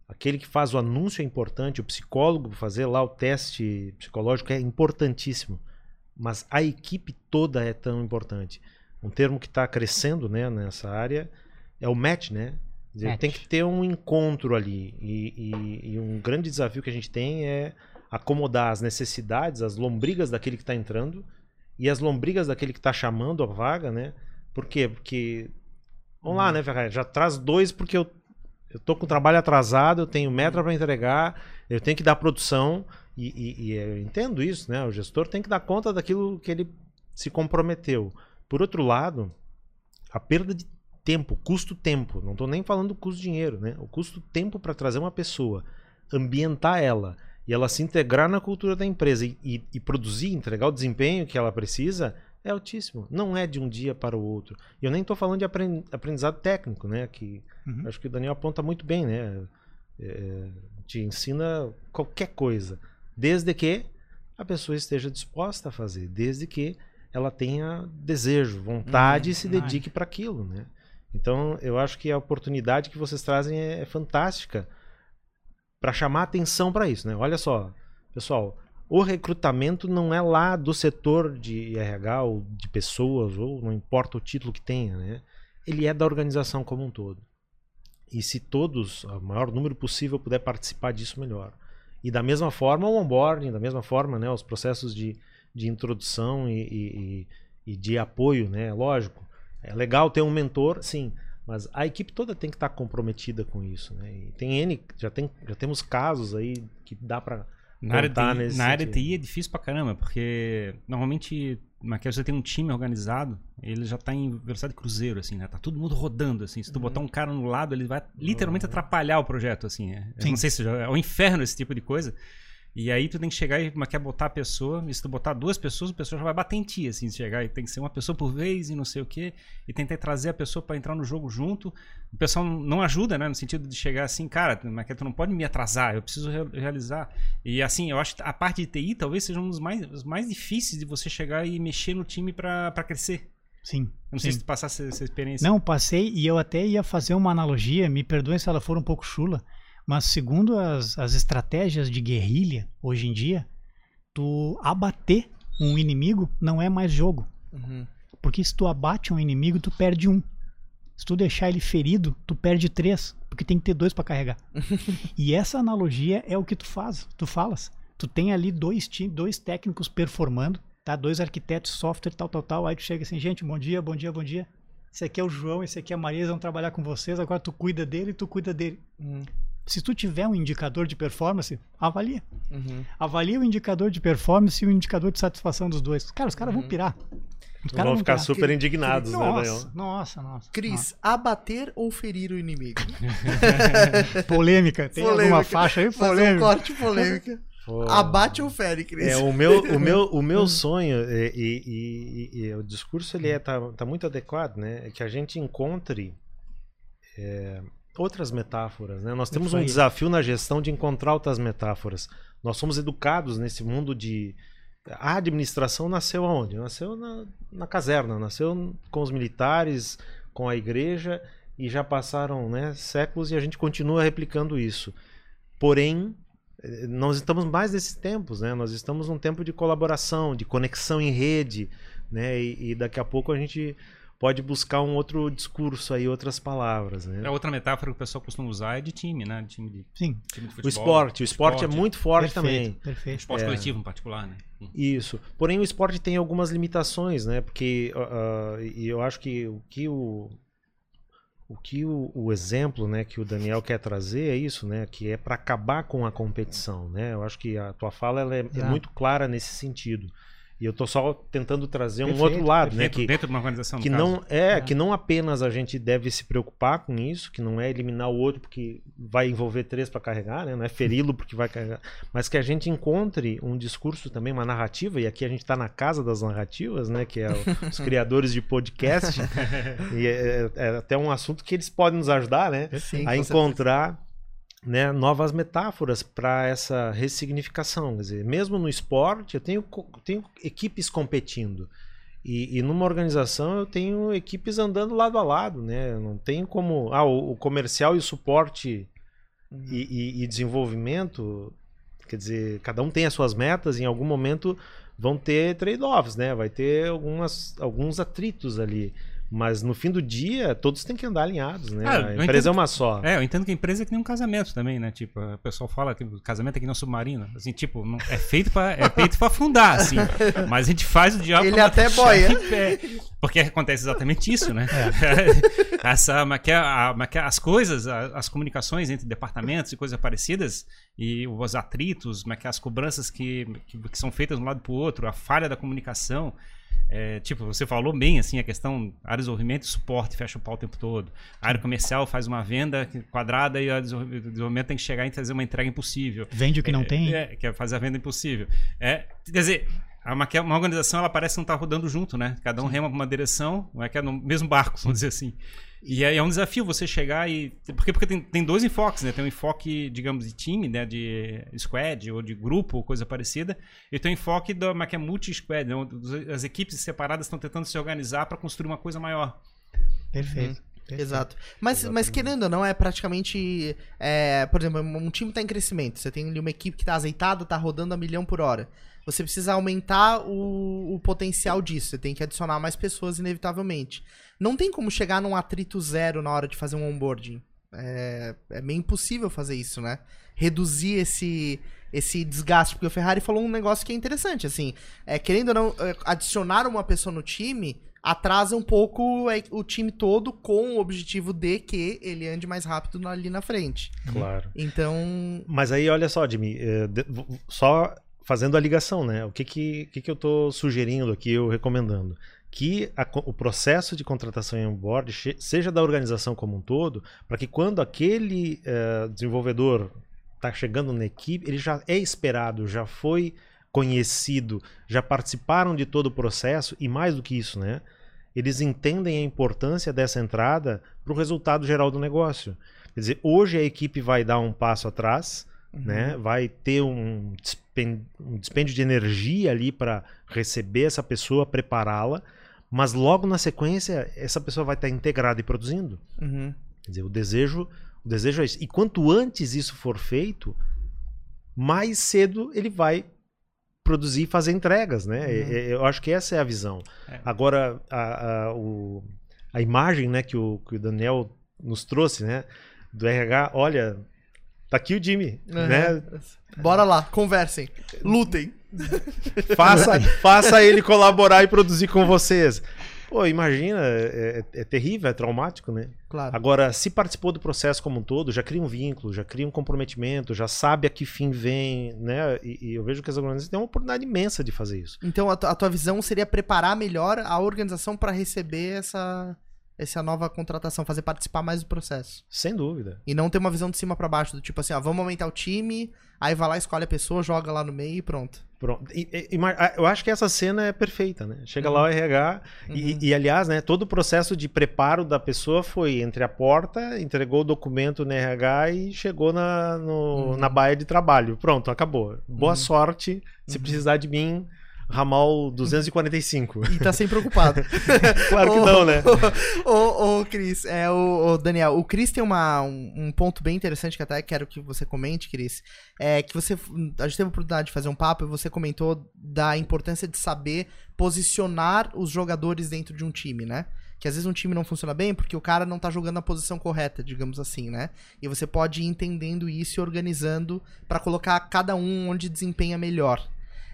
Speaker 1: aquele que faz o anúncio é importante, o psicólogo fazer lá o teste psicológico é importantíssimo, mas a equipe toda é tão importante. Um termo que está crescendo né, nessa área é o match, né? Dizer, tem que ter um encontro ali. E, e, e, um grande desafio que a gente tem é acomodar as necessidades, as lombrigas daquele que está entrando e as lombrigas daquele que está chamando a vaga, né? Por quê? Porque. Vamos lá, uhum. né, Ferrari? Já traz dois porque eu, eu tô com o trabalho atrasado, eu tenho meta para entregar, eu tenho que dar produção. E, e, e eu entendo isso, né? O gestor tem que dar conta daquilo que ele se comprometeu. Por outro lado, a perda de tempo, custo tempo, não estou nem falando custo dinheiro, né? O custo tempo para trazer uma pessoa, ambientar ela e ela se integrar na cultura da empresa e, e, e, produzir, entregar o desempenho que ela precisa é altíssimo. Não é de um dia para o outro. E eu nem estou falando de aprendizado técnico, né? Que uhum. acho que o Daniel aponta muito bem, né? É, te ensina qualquer coisa, desde que a pessoa esteja disposta a fazer, desde que ela tenha desejo, vontade uhum. e se dedique para aquilo, né? Então, eu acho que a oportunidade que vocês trazem é, é fantástica para chamar atenção para isso, né? Olha só, pessoal, o recrutamento não é lá do setor de RH ou de pessoas, ou não importa o título que tenha, né? Ele é da organização como um todo. E se todos, o maior número possível, puder participar disso, melhor. E da mesma forma o onboarding, da mesma forma né, os processos de, de introdução e, e, e de apoio, né? Lógico, é legal ter um mentor, sim, mas a equipe toda tem que estar comprometida com isso, né? E tem N, já, tem, já temos casos aí que dá para
Speaker 4: na área, TI, na área TI é difícil pra caramba, porque normalmente que você tem um time organizado, ele já tá em velocidade cruzeiro, assim, né? Tá todo mundo rodando, assim. Se tu uhum. botar um cara no lado, ele vai literalmente uhum. atrapalhar o projeto, assim. É, não sei se já, é o um inferno esse tipo de coisa. E aí tu tem que chegar e quer botar a pessoa, e se tu botar duas pessoas, a pessoa já vai bater em ti, assim, chegar e tem que ser uma pessoa por vez e não sei o quê, e tentar trazer a pessoa para entrar no jogo junto. O pessoal não ajuda, né, no sentido de chegar assim, cara, mas tu não pode me atrasar, eu preciso re realizar. E assim, eu acho que a parte de TI talvez seja um dos mais, os mais difíceis de você chegar e mexer no time para crescer.
Speaker 3: Sim.
Speaker 4: Não sei se tu passasse essa experiência.
Speaker 3: Não, passei e eu até ia fazer uma analogia, me perdoem se ela for um pouco chula, mas segundo as, as estratégias de guerrilha hoje em dia, tu abater um inimigo não é mais jogo. Uhum. Porque se tu abate um inimigo, tu perde um. Se tu deixar ele ferido, tu perde três. porque tem que ter dois para carregar. e essa analogia é o que tu faz, tu falas. Tu tem ali dois, dois técnicos performando, tá? Dois arquitetos, software, tal, tal, tal. Aí tu chega assim, gente, bom dia, bom dia, bom dia. Esse aqui é o João, esse aqui é a Maria, eles vão trabalhar com vocês. Agora tu cuida dele, tu cuida dele. Hum. Se tu tiver um indicador de performance, avalia. Uhum. Avalia o indicador de performance e o indicador de satisfação dos dois. Cara, os caras uhum. vão pirar.
Speaker 1: Os caras vão ficar pirar. super indignados,
Speaker 3: né, nossa, Nossa, nossa.
Speaker 2: Cris,
Speaker 3: nossa.
Speaker 2: abater ou ferir o inimigo?
Speaker 3: polêmica. Tem polêmica. alguma faixa aí?
Speaker 2: Polêmica. um corte polêmica. Pô. Abate ou fere, Cris?
Speaker 1: É, o meu, o meu, o meu sonho, e, e, e, e, o discurso ele é, tá, tá muito adequado, né? É que a gente encontre é, outras metáforas, né? Nós temos um desafio na gestão de encontrar outras metáforas. Nós somos educados nesse mundo de... A administração nasceu aonde? Nasceu na, na caserna, nasceu com os militares, com a igreja, e já passaram né, séculos e a gente continua replicando isso. Porém, nós estamos mais nesses tempos, né? Nós estamos num tempo de colaboração, de conexão em rede, né? E, e, daqui a pouco a gente pode buscar um outro discurso aí, outras palavras, né?
Speaker 4: É outra metáfora que o pessoal costuma usar é de time, né? De time de,
Speaker 3: Sim.
Speaker 4: Time de
Speaker 1: futebol, o esporte, o esporte, é esporte, é muito forte
Speaker 3: perfeito,
Speaker 1: também.
Speaker 3: Perfeito. O
Speaker 4: esporte é. coletivo em particular, né?
Speaker 1: Isso. Porém o esporte tem algumas limitações, né? Porque uh, e eu acho que o que o o que o, o, exemplo né, que o Daniel quer trazer é isso, né, que é para acabar com a competição. Né? Eu acho que a tua fala é, é, muito clara nesse sentido. E eu estou só tentando trazer perfeito, um outro lado, né? Que,
Speaker 4: dentro de uma organização,
Speaker 1: que não é, é, que não apenas a gente deve se preocupar com isso, que não é eliminar o outro porque vai envolver três para carregar, né? Não é feri-lo porque vai carregar, mas que a gente encontre um discurso também, uma narrativa. E aqui a gente está na casa das narrativas, né? Que é o, os criadores de podcast. e é, é, até um assunto que eles podem nos ajudar, né? Sim, a encontrar né, novas metáforas para essa ressignificação. Quer dizer, mesmo no esporte, eu tenho, tenho equipes competindo. E, e, numa organização eu tenho equipes andando lado a lado, né? Não tem como. Ah, o, o comercial e o suporte uhum. e, e, e, desenvolvimento, quer dizer, cada um tem as suas metas, em algum momento vão ter trade-offs, né? Vai ter algumas, alguns atritos ali. Mas no fim do dia, todos têm que andar alinhados, né? Ah, a empresa é uma só.
Speaker 4: É, eu entendo que a empresa é que nem um casamento também, né? Tipo, o pessoal fala que o casamento é que nem um submarino. Assim, tipo, não, é feito para é feito para afundar, assim. Mas a gente faz o diabo
Speaker 2: Ele até boia.
Speaker 4: Porque acontece exatamente isso, né? É. Essa, é as coisas, as comunicações entre departamentos e coisas parecidas, e os atritos, as cobranças que, que, que são feitas de um lado para o outro, a falha da comunicação. É, tipo, você falou bem assim a questão área de desenvolvimento e suporte fecha o pau o tempo todo. A área comercial faz uma venda quadrada e o desenvolvimento tem que chegar e fazer uma entrega impossível.
Speaker 3: Vende o que não
Speaker 4: é,
Speaker 3: tem.
Speaker 4: É, quer fazer a venda impossível. É, quer dizer, uma, uma organização ela parece não estar tá rodando junto, né? Cada um Sim. rema para uma direção, não é que é no mesmo barco, vamos dizer assim. E é, é, um desafio você chegar e. Porque, porque tem, tem dois enfoques, né? Tem um enfoque, digamos, de time, né? De squad ou de grupo ou coisa parecida. E tem o um enfoque da que é multi-squad, né? As equipes separadas estão tentando se organizar para construir uma coisa maior.
Speaker 3: Perfeito. Uhum.
Speaker 2: Exato. Mas, mas querendo ou não, é praticamente. É, por exemplo, um time está em crescimento. Você tem ali uma equipe que está azeitada, está rodando a milhão por hora. Você precisa aumentar o, o potencial disso. Você tem que adicionar mais pessoas, inevitavelmente. Não tem como chegar num atrito zero na hora de fazer um onboarding. É, é meio impossível fazer isso, né? Reduzir esse, esse desgaste. Porque o Ferrari falou um negócio que é interessante, assim. É, querendo ou não, é, adicionar uma pessoa no time atrasa um pouco é, o time todo com o objetivo de que ele ande mais rápido ali na frente.
Speaker 1: Claro.
Speaker 2: Então.
Speaker 1: Mas aí, olha só, Jimmy, é, só fazendo a ligação, né? O que, que, que, que eu estou sugerindo aqui, eu recomendando? que a, o processo de contratação em onboard seja da organização como um todo, para que quando aquele uh, desenvolvedor está chegando na equipe, ele já é esperado, já foi conhecido, já participaram de todo o processo e mais do que isso, né? Eles entendem a importância dessa entrada para o resultado geral do negócio. Quer dizer, hoje a equipe vai dar um passo atrás, uhum. né? Vai ter um dispêndio de energia ali para receber essa pessoa, prepará-la mas logo na sequência, essa pessoa vai estar integrada e produzindo. Uhum. Quer dizer, o desejo, o desejo é isso. E quanto antes isso for feito, mais cedo ele vai produzir e fazer entregas, né? Uhum. Eu acho que essa é a visão. É. Agora, a, a, o, a imagem né, que, o, que o Daniel nos trouxe, né? do RH, olha, tá aqui o Jimmy, uhum. né?
Speaker 2: Bora lá, conversem, lutem.
Speaker 1: faça, faça ele colaborar e produzir com vocês. Pô, imagina, é, é, é, terrível, é traumático, né?
Speaker 2: Claro.
Speaker 1: Agora, se participou do processo como um todo, já cria um vínculo, já cria um comprometimento, já sabe a que fim vem, né? E, e eu vejo que as organizações têm uma oportunidade imensa de fazer isso.
Speaker 2: Então, a, a tua visão seria preparar melhor a organização para receber essa, essa nova contratação, fazer participar mais do processo.
Speaker 1: Sem dúvida.
Speaker 2: E não ter uma visão de cima para baixo, do tipo assim, ó, vamos aumentar o time, aí vai lá, escolhe a pessoa, joga lá no meio e pronto.
Speaker 1: Pronto. E, e, eu acho que essa cena é perfeita, né? Chega uhum. lá o RH uhum. e, e, aliás, né, todo o processo de preparo da pessoa foi entre a porta, entregou o documento no RH e chegou na, no, uhum. na baia de trabalho. Pronto, acabou. Boa uhum. sorte. Se uhum. precisar de mim, ramal 245.
Speaker 2: E tá sempre preocupado.
Speaker 1: claro que não, né?
Speaker 2: Ô, ô, Cris, é, o, o, Daniel, o Cris tem uma, um, um, ponto bem interessante que até quero que você comente, Cris. É que você. A gente teve a oportunidade de fazer um papo e você comentou da importância de saber posicionar os jogadores dentro de um time, né? que às vezes um time não funciona bem porque o cara não tá jogando na posição correta, digamos assim, né? E você pode ir entendendo isso e organizando para colocar cada um onde desempenha melhor.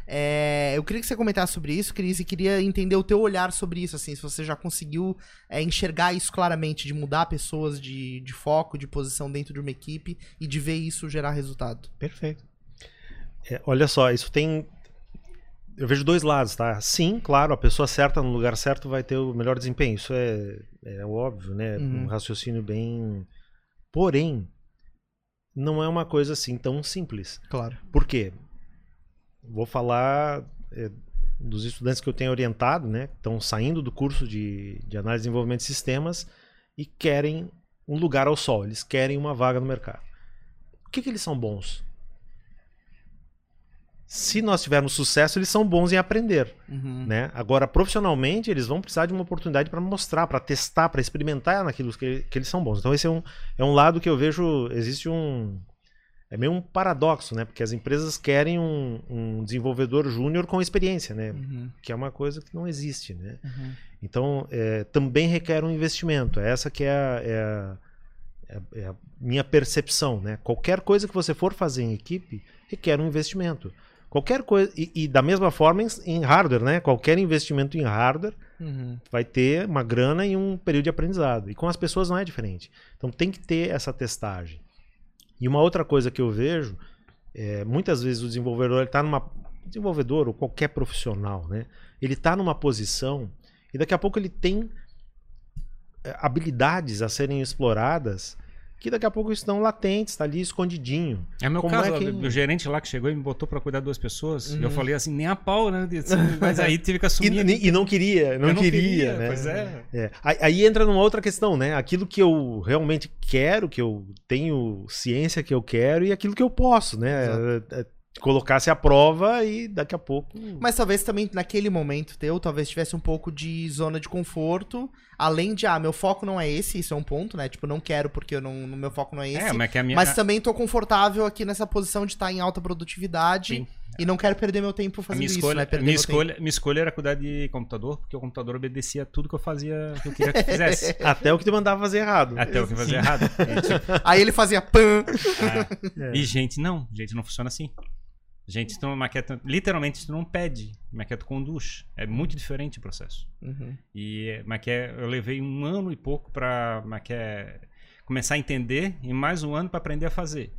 Speaker 2: É, eu queria que você comentasse sobre isso, Cris, e queria entender o teu olhar sobre isso, assim, se você já conseguiu é, enxergar isso claramente, de mudar pessoas de, de foco, de posição dentro de uma equipe e de ver isso gerar resultado.
Speaker 1: Perfeito. É, olha só, isso tem. Eu vejo dois lados, tá? Sim, claro, a pessoa certa no lugar certo vai ter o melhor desempenho. Isso é, é óbvio, né? Uhum. Um raciocínio bem. Porém, não é uma coisa assim tão simples.
Speaker 2: Claro.
Speaker 1: Por quê? Vou falar é, dos estudantes que eu tenho orientado, né? Estão saindo do curso de, de análise e desenvolvimento de sistemas e querem um lugar ao sol, eles querem uma vaga no mercado. O que, que eles são bons? Se nós tivermos sucesso, eles são bons em aprender. Uhum. Né? Agora, profissionalmente, eles vão precisar de uma oportunidade para mostrar, para testar, para experimentar naquilo que, que eles são bons. Então, esse é um, é um lado que eu vejo. Existe um, é meio um paradoxo, né? Porque as empresas querem um, um desenvolvedor júnior com experiência, né? Uhum. Que é uma coisa que não existe, né? Uhum. Então, é, também requer um investimento. Essa que é a, é, a, é, é a, minha percepção, né? Qualquer coisa que você for fazer em equipe requer um investimento. Qualquer coisa e, e da mesma forma em, em, hardware, né? Qualquer investimento em hardware uhum. vai ter uma grana e um período de aprendizado. E com as pessoas não é diferente. Então tem que ter essa testagem. E uma outra coisa que eu vejo, é, muitas vezes o desenvolvedor está numa. Desenvolvedor ou qualquer profissional, né? Ele está numa posição e daqui a pouco ele tem é, habilidades a serem exploradas que daqui a pouco estão latentes, está ali escondidinho.
Speaker 4: É meu Como caso, é que... o gerente lá que chegou e me botou para cuidar de duas pessoas, uhum. eu falei assim, nem a pau, né? Mas aí tive que assumir.
Speaker 1: e, e, não queria, não, não queria, queria, né?
Speaker 4: Pois é.
Speaker 1: é. Aí entra numa outra questão, né? Aquilo que eu realmente quero, que eu tenho ciência que eu quero e aquilo que eu posso, né? Exato. É, é colocasse a prova e daqui a pouco.
Speaker 2: Mas talvez também naquele momento teu, talvez tivesse um pouco de zona de conforto. Além de, ah, meu foco não é esse, isso é um ponto, né? Tipo, não quero porque eu não, no meu foco não é, é esse. É, mas, que a minha... mas também tô confortável aqui nessa posição de estar em alta produtividade. Sim. E não quero perder meu tempo fazendo minha
Speaker 4: escolha,
Speaker 2: isso, né?
Speaker 4: minha, escolha, minha escolha era cuidar de computador, porque o computador obedecia tudo que eu fazia, que eu queria que fizesse.
Speaker 1: Até o que te mandava fazer errado.
Speaker 4: Até o que fazia errado.
Speaker 2: Aí ele fazia pan.
Speaker 4: Ah, é. E gente, não, gente, não funciona assim. Gente, tu maqueta, literalmente tu não pede, maqueta conduz. É muito diferente o processo. Uhum. E maqueta, eu levei um ano e pouco para maqueta começar a entender e mais um ano para aprender a fazer.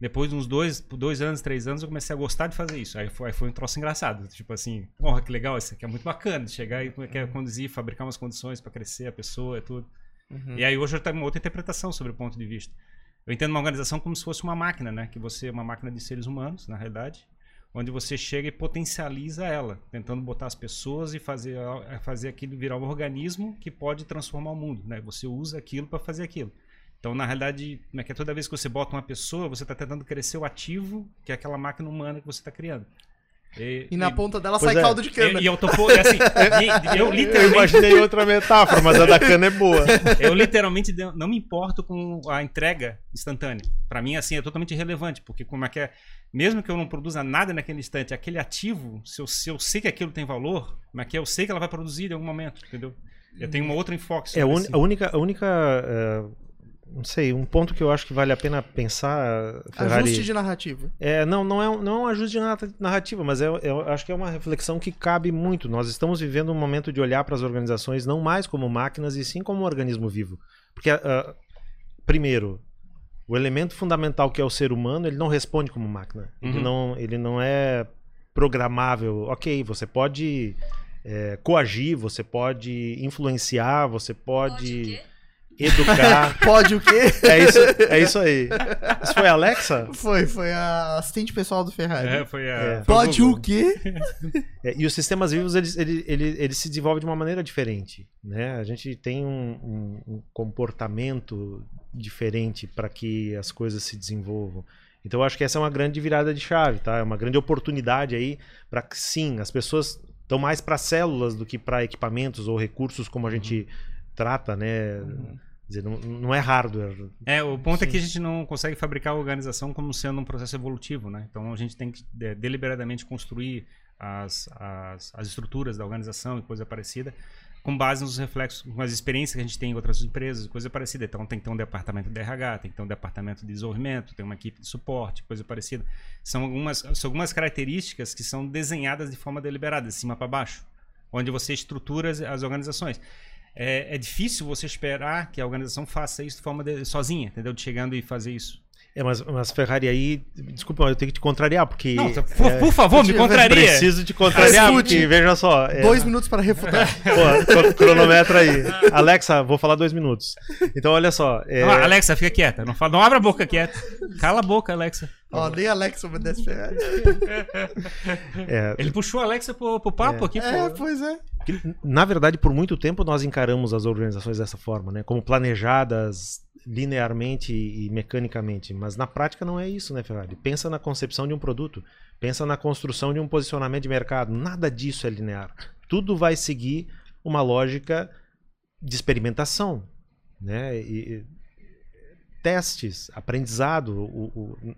Speaker 4: Depois de uns dois, dois anos, três anos, eu comecei a gostar de fazer isso. Aí foi, aí foi um troço engraçado. Tipo assim, porra, que legal, isso aqui é muito bacana. Chegar e quer conduzir, fabricar umas condições para crescer a pessoa e tudo. Uhum. E aí hoje eu tenho uma outra interpretação sobre o ponto de vista. Eu entendo uma organização como se fosse uma máquina, né? Que você é uma máquina de seres humanos, na realidade, onde você chega e potencializa ela, tentando botar as pessoas e fazer, fazer aquilo virar um organismo que pode transformar o mundo, né? Você usa aquilo para fazer aquilo. Então, na realidade, é que toda vez que você bota uma pessoa, você está tentando crescer o ativo, que é aquela máquina humana que você está criando.
Speaker 2: E, e na e, ponta dela sai é. caldo de cana.
Speaker 4: E, e eu tô assim, eu literalmente.
Speaker 1: Eu imaginei outra metáfora, mas a da cana é boa.
Speaker 4: Eu literalmente não me importo com a entrega instantânea. Para mim, assim, é totalmente irrelevante, porque como é que é. Mesmo que eu não produza nada naquele instante, aquele ativo, se eu, se eu sei que aquilo tem valor, mas que eu sei que ela vai produzir em algum momento, entendeu? Eu tenho uma outra enfoque.
Speaker 1: É, a, un, a única. A única uh não sei, um ponto que eu acho que vale a pena pensar. Ferrari,
Speaker 2: ajuste de narrativa.
Speaker 1: É, não, não é, não é um ajuste de narrativa, mas é, eu acho que é uma reflexão que cabe muito. Nós estamos vivendo um momento de olhar para as organizações não mais como máquinas e sim como um organismo vivo. Porque, uh, primeiro, o elemento fundamental que é o ser humano, ele não responde como máquina. Uhum. Ele, não, ele não é programável. Ok, você pode é, coagir, você pode influenciar, você pode. pode educar.
Speaker 2: Pode o quê?
Speaker 1: É isso, é isso aí. Isso foi a Alexa?
Speaker 2: Foi, foi a assistente pessoal do Ferrari.
Speaker 4: É, foi a. É.
Speaker 2: Pode o quê?
Speaker 1: É, e os sistemas vivos, eles, eles, eles, eles, se desenvolvem de uma maneira diferente. Né? A gente tem um, um, um comportamento diferente para que as coisas se desenvolvam. Então eu acho que essa é uma grande virada de chave, tá? É uma grande oportunidade aí para que sim, as pessoas estão mais para células do que para equipamentos ou recursos como a gente trata, né? Uhum. Dizer, não, não, é hardware.
Speaker 4: É, o ponto Sim. é que a gente não consegue fabricar a organização como sendo um processo evolutivo, né? Então a gente tem que de, deliberadamente construir as, as, as, estruturas da organização e coisa parecida com base nos reflexos, com as experiências que a gente tem em outras empresas, coisa parecida. Então tem que ter um departamento de RH, tem que ter um departamento de desenvolvimento, tem uma equipe de suporte, coisa parecida. São algumas, são algumas características que são desenhadas de forma deliberada, de cima para baixo, onde você estrutura as, as organizações é, é, difícil você esperar que a organização faça isso de forma de, sozinha, entendeu? De chegando e fazer isso.
Speaker 1: É, mas, mas Ferrari aí, desculpa, eu tenho que te contrariar, porque. Não,
Speaker 4: por, é, por favor, me contraria.
Speaker 1: Preciso te contrariar, porque veja só.
Speaker 2: É, dois minutos para refutar.
Speaker 1: Pô, cronometra aí. Alexa, vou falar dois minutos. Então, olha só.
Speaker 4: É... Não, Alexa, fica quieta. Não, fala, não abra a boca quieta. Cala a boca, Alexa.
Speaker 2: Ó, oh, nem Alexa obedece Ferrari.
Speaker 4: É, Ele puxou a Alexa pro, pro papo
Speaker 2: é.
Speaker 4: aqui.
Speaker 2: É, pô. pois é.
Speaker 1: Na verdade, por muito tempo nós encaramos as organizações dessa forma, né? Como planejadas linearmente e mecanicamente, mas na prática não é isso, né, Ferrari? Pensa na concepção de um produto, pensa na construção de um posicionamento de mercado, nada disso é linear. Tudo vai seguir uma lógica de experimentação, né? E, testes, aprendizado. O, o,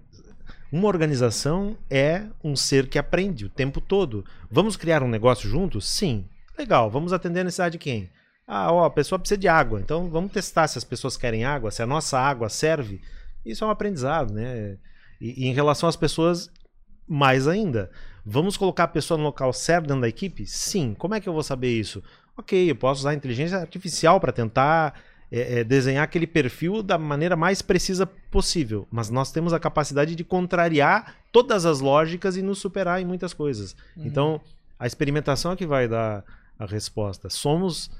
Speaker 1: uma organização é um ser que aprende o tempo todo. Vamos criar um negócio juntos? Sim. Legal. Vamos atender a necessidade de quem? Ah, ó, a pessoa precisa de água. Então vamos testar se as pessoas querem água, se a nossa água serve. Isso é um aprendizado, né? E, e em relação às pessoas, mais ainda. Vamos colocar a pessoa no local certo dentro da equipe? Sim. Como é que eu vou saber isso? Ok, eu posso usar a inteligência artificial para tentar é, é, desenhar aquele perfil da maneira mais precisa possível. Mas nós temos a capacidade de contrariar todas as lógicas e nos superar em muitas coisas. Uhum. Então, a experimentação é que vai dar a resposta. Somos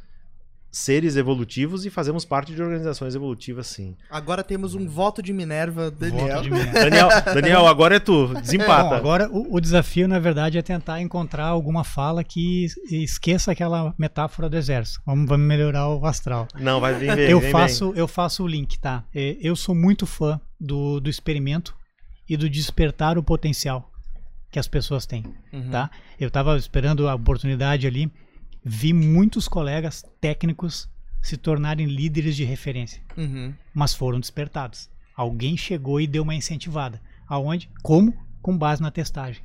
Speaker 1: seres evolutivos e fazemos parte de organizações evolutivas, sim.
Speaker 2: Agora temos um voto de Minerva, Daniel.
Speaker 1: De Minerva. Daniel, Daniel, agora é tu, desempata. Bom,
Speaker 3: agora o, o, desafio, na verdade, é tentar encontrar alguma fala que esqueça aquela metáfora do exército. Vamos, vamos melhorar o astral.
Speaker 1: Não, vai vir bem,
Speaker 3: eu
Speaker 1: vem
Speaker 3: faço,
Speaker 1: bem.
Speaker 3: Eu faço o link, tá? É, eu sou muito fã do, do experimento e do despertar o potencial que as pessoas têm, uhum. tá? Eu estava esperando a oportunidade ali vi muitos colegas técnicos se tornarem líderes de referência, uhum. mas foram despertados. Alguém chegou e deu uma incentivada. Aonde? Como? Com base na testagem.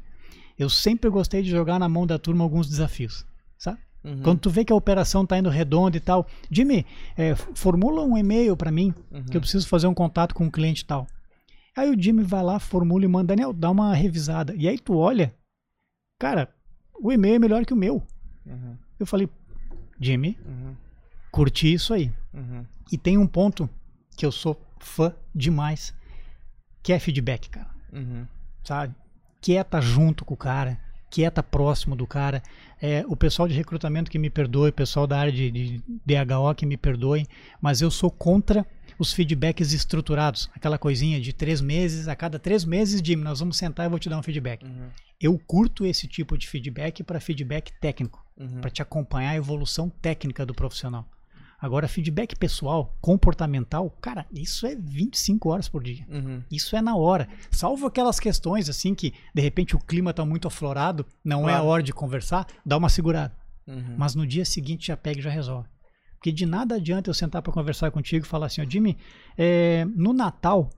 Speaker 3: Eu sempre gostei de jogar na mão da turma alguns desafios, sabe? Uhum. Quando tu vê que a operação tá indo redonda e tal, Jimmy, é, formula um e-mail para mim uhum. que eu preciso fazer um contato com um cliente tal. Aí o Jimmy vai lá, formula e manda, Daniel, dá uma revisada. E aí tu olha, cara, o e-mail é melhor que o meu. Uhum. Eu falei, Jimmy, uhum. curti isso aí. Uhum. E tem um ponto que eu sou fã demais, que é feedback, cara. Uhum. Sabe? Que é estar junto com o cara, que é estar próximo do cara. É, o pessoal de recrutamento que me perdoe, o pessoal da área de, de DHO que me perdoe, mas eu sou contra os feedbacks estruturados. Aquela coisinha de três meses, a cada três meses, Jimmy, nós vamos sentar e vou te dar um feedback. Uhum. Eu curto esse tipo de feedback para feedback técnico, uhum. para te acompanhar a evolução técnica do profissional. Agora, feedback pessoal, comportamental, cara, isso é 25 horas por dia. Uhum. Isso é na hora. Salvo aquelas questões assim que, de repente, o clima está muito aflorado, não claro. é a hora de conversar, dá uma segurada. Uhum. Mas no dia seguinte já pega e já resolve. Porque de nada adianta eu sentar para conversar contigo e falar assim, ó, Jimmy, é, no Natal,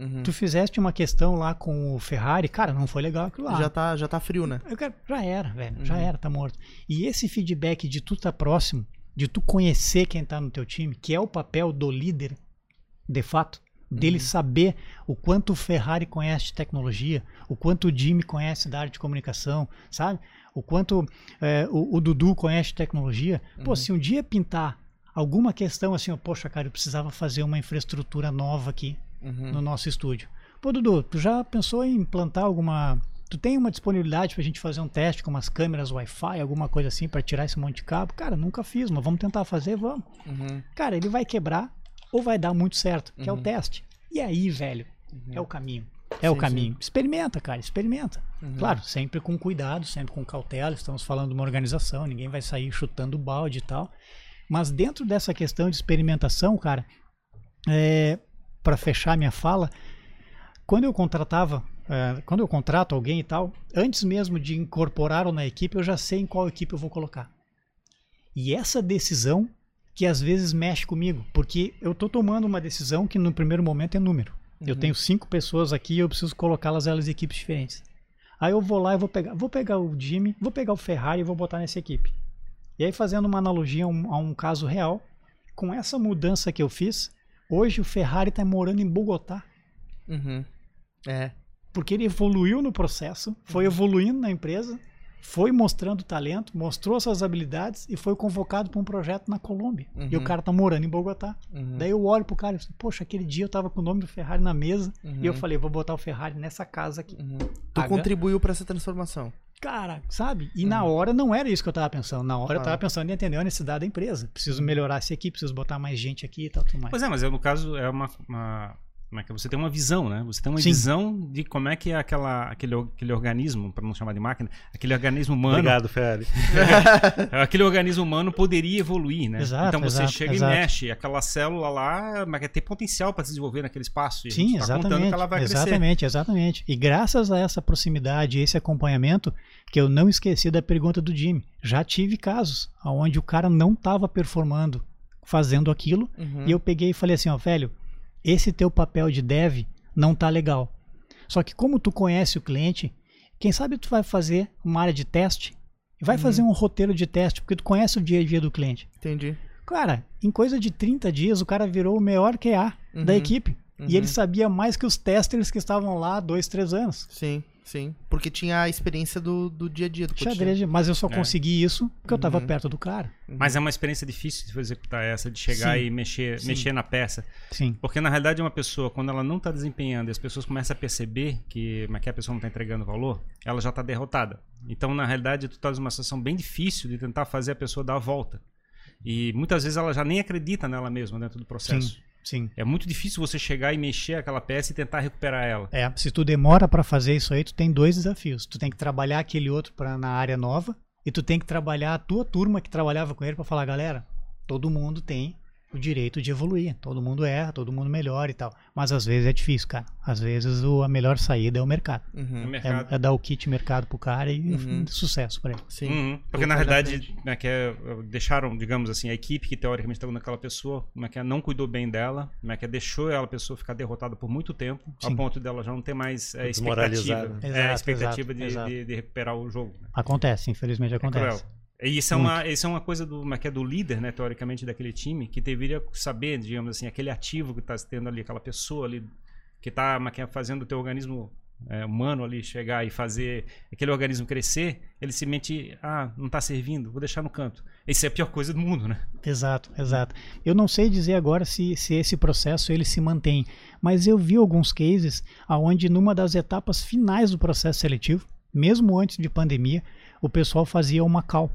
Speaker 3: uhum. tu fizeste uma questão lá com o Ferrari, cara, não foi legal aquilo lá.
Speaker 2: Já tá, já tá frio, né?
Speaker 3: Quero, já era, velho, uhum. já era, tá morto. E esse feedback de tu tá próximo, de tu conhecer quem tá no teu time, que é o papel do líder, de fato. Dele uhum. saber o quanto o Ferrari conhece de tecnologia, o quanto o Jimmy conhece da área de comunicação, sabe? O quanto é, o, o, Dudu conhece de tecnologia. Uhum. Pô, se um dia pintar alguma questão assim, poxa, cara, eu precisava fazer uma infraestrutura nova aqui uhum. no nosso estúdio. Pô, Dudu, tu já pensou em implantar alguma tu tem uma disponibilidade pra gente fazer um teste com umas câmeras Wi-Fi, alguma coisa assim, para tirar esse monte de cabo? Cara, nunca fiz, mas vamos tentar fazer, vamos. Uhum. Cara, ele vai quebrar ou vai dar muito certo, que é o uhum. teste. E aí, velho, uhum. é o caminho. É sim, o caminho. Sim. Experimenta, cara, experimenta. Uhum. Claro, sempre com cuidado, sempre com cautela. Estamos falando de uma organização, ninguém vai sair chutando balde e tal. Mas dentro dessa questão de experimentação, cara, é, para fechar minha fala, quando eu contratava é, quando eu contrato alguém e tal, antes mesmo de incorporá-lo na equipe, eu já sei em qual equipe eu vou colocar. E essa decisão que às vezes mexe comigo, porque eu estou tomando uma decisão que no primeiro momento é número. Uhum. Eu tenho cinco pessoas aqui e eu preciso colocá-las elas em equipes diferentes. Aí eu vou lá e vou pegar, vou pegar o Jimmy, vou pegar o Ferrari e vou botar nessa equipe. E aí fazendo uma analogia a um, a um caso real, com essa mudança que eu fiz, hoje o Ferrari está morando em Bogotá.
Speaker 2: Uhum. É
Speaker 3: porque ele evoluiu no processo, foi uhum. evoluindo na empresa, foi mostrando talento, mostrou suas habilidades e foi convocado para um projeto na Colômbia. Uhum. E o uhum. cara tá morando em Bogotá. Uhum. Daí eu olho pro cara e falo, poxa, aquele dia eu tava com o nome do Ferrari na mesa uhum. e eu falei, vou botar o Ferrari nessa casa aqui.
Speaker 2: Uhum. Tu contribuiu para essa transformação.
Speaker 3: Cara, sabe? E na hora não era isso que eu tava pensando. Na hora ah. eu tava pensando em entender a necessidade da empresa. Preciso melhorar essa equipe, preciso botar mais gente aqui e tal, tudo mais.
Speaker 4: Pois é, mas eu, no caso é uma, uma como é que é? você tem uma visão, né? Você tem uma Sim. visão de como é que é aquela, aquele, aquele organismo, para não chamar de máquina, aquele organismo humano.
Speaker 1: Obrigado, Ferrari.
Speaker 4: aquele organismo humano poderia evoluir, né?
Speaker 3: Exato,
Speaker 4: então você
Speaker 3: exato,
Speaker 4: chega
Speaker 3: exato.
Speaker 4: e mexe, aquela célula lá, mas tem potencial para se desenvolver naquele espaço.
Speaker 3: E Sim, tá exatamente. exatamente, crescer. exatamente. E graças a essa proximidade, esse acompanhamento, que eu não esqueci da pergunta do Jimmy. Já tive casos onde o cara não estava performando fazendo aquilo, uhum. e eu peguei e falei assim, ó, velho, esse teu papel de dev não tá legal. Só que como tu conhece o cliente, quem sabe tu vai fazer uma área de teste e vai uhum. fazer um roteiro de teste, porque tu conhece o dia a dia do cliente.
Speaker 2: Entendi.
Speaker 3: Cara, em coisa de 30 dias o cara virou o melhor QA uhum. da equipe. Uhum. E ele uhum. sabia mais que os testers que estavam lá dois, três anos.
Speaker 2: Sim. Sim, porque tinha a experiência do, do dia a dia do
Speaker 3: Xadrez, mas eu só é. consegui isso porque eu estava uhum. perto do cara.
Speaker 4: Uhum. Mas é uma experiência difícil de executar essa, de chegar Sim. e mexer, mexer na peça.
Speaker 3: Sim.
Speaker 4: Porque na realidade uma pessoa, quando ela não está desempenhando e as pessoas começam a perceber que, que a pessoa não está entregando valor, ela já está derrotada. Então, na realidade, tu estás numa situação bem difícil de tentar fazer a pessoa dar a volta. E muitas vezes ela já nem acredita nela mesma dentro do processo.
Speaker 3: Sim. Sim.
Speaker 4: É muito difícil você chegar e mexer aquela peça e tentar recuperar ela.
Speaker 3: É, se tu demora para fazer isso aí, tu tem dois desafios. Tu tem que trabalhar aquele outro para na área nova e tu tem que trabalhar a tua turma que trabalhava com ele para falar, galera, todo mundo tem o direito de evoluir. Todo mundo erra, todo mundo melhora e tal. Mas às vezes é difícil, cara. Às vezes o, a melhor saída é o mercado. Uhum. É, mercado. é, é, dar o kit mercado pro cara e uhum. sucesso para ele.
Speaker 4: Sim. Uhum. Porque na realidade, né, que é, deixaram, digamos assim, a equipe que teoricamente estava naquela pessoa, como é que é, não cuidou bem dela, como é que é, deixou ela pessoa ficar derrotada por muito tempo, Sim. ao ponto dela já não ter mais é, expectativa, é, exato, expectativa exato, de, de, de, recuperar o jogo. Né?
Speaker 3: Acontece, infelizmente acontece. É
Speaker 4: isso é, uma, isso é uma coisa do, que é do líder, né, teoricamente, daquele time, que deveria saber, digamos assim, aquele ativo que está tendo ali, aquela pessoa ali, que está é, fazendo o teu organismo é, humano ali chegar e fazer aquele organismo crescer, ele se mente, ah, não está servindo, vou deixar no canto. Isso é a pior coisa do mundo, né?
Speaker 3: Exato, exato. Eu não sei dizer agora se, se esse processo ele se mantém, mas eu vi alguns cases aonde numa das etapas finais do processo seletivo, mesmo antes de pandemia, o pessoal fazia uma call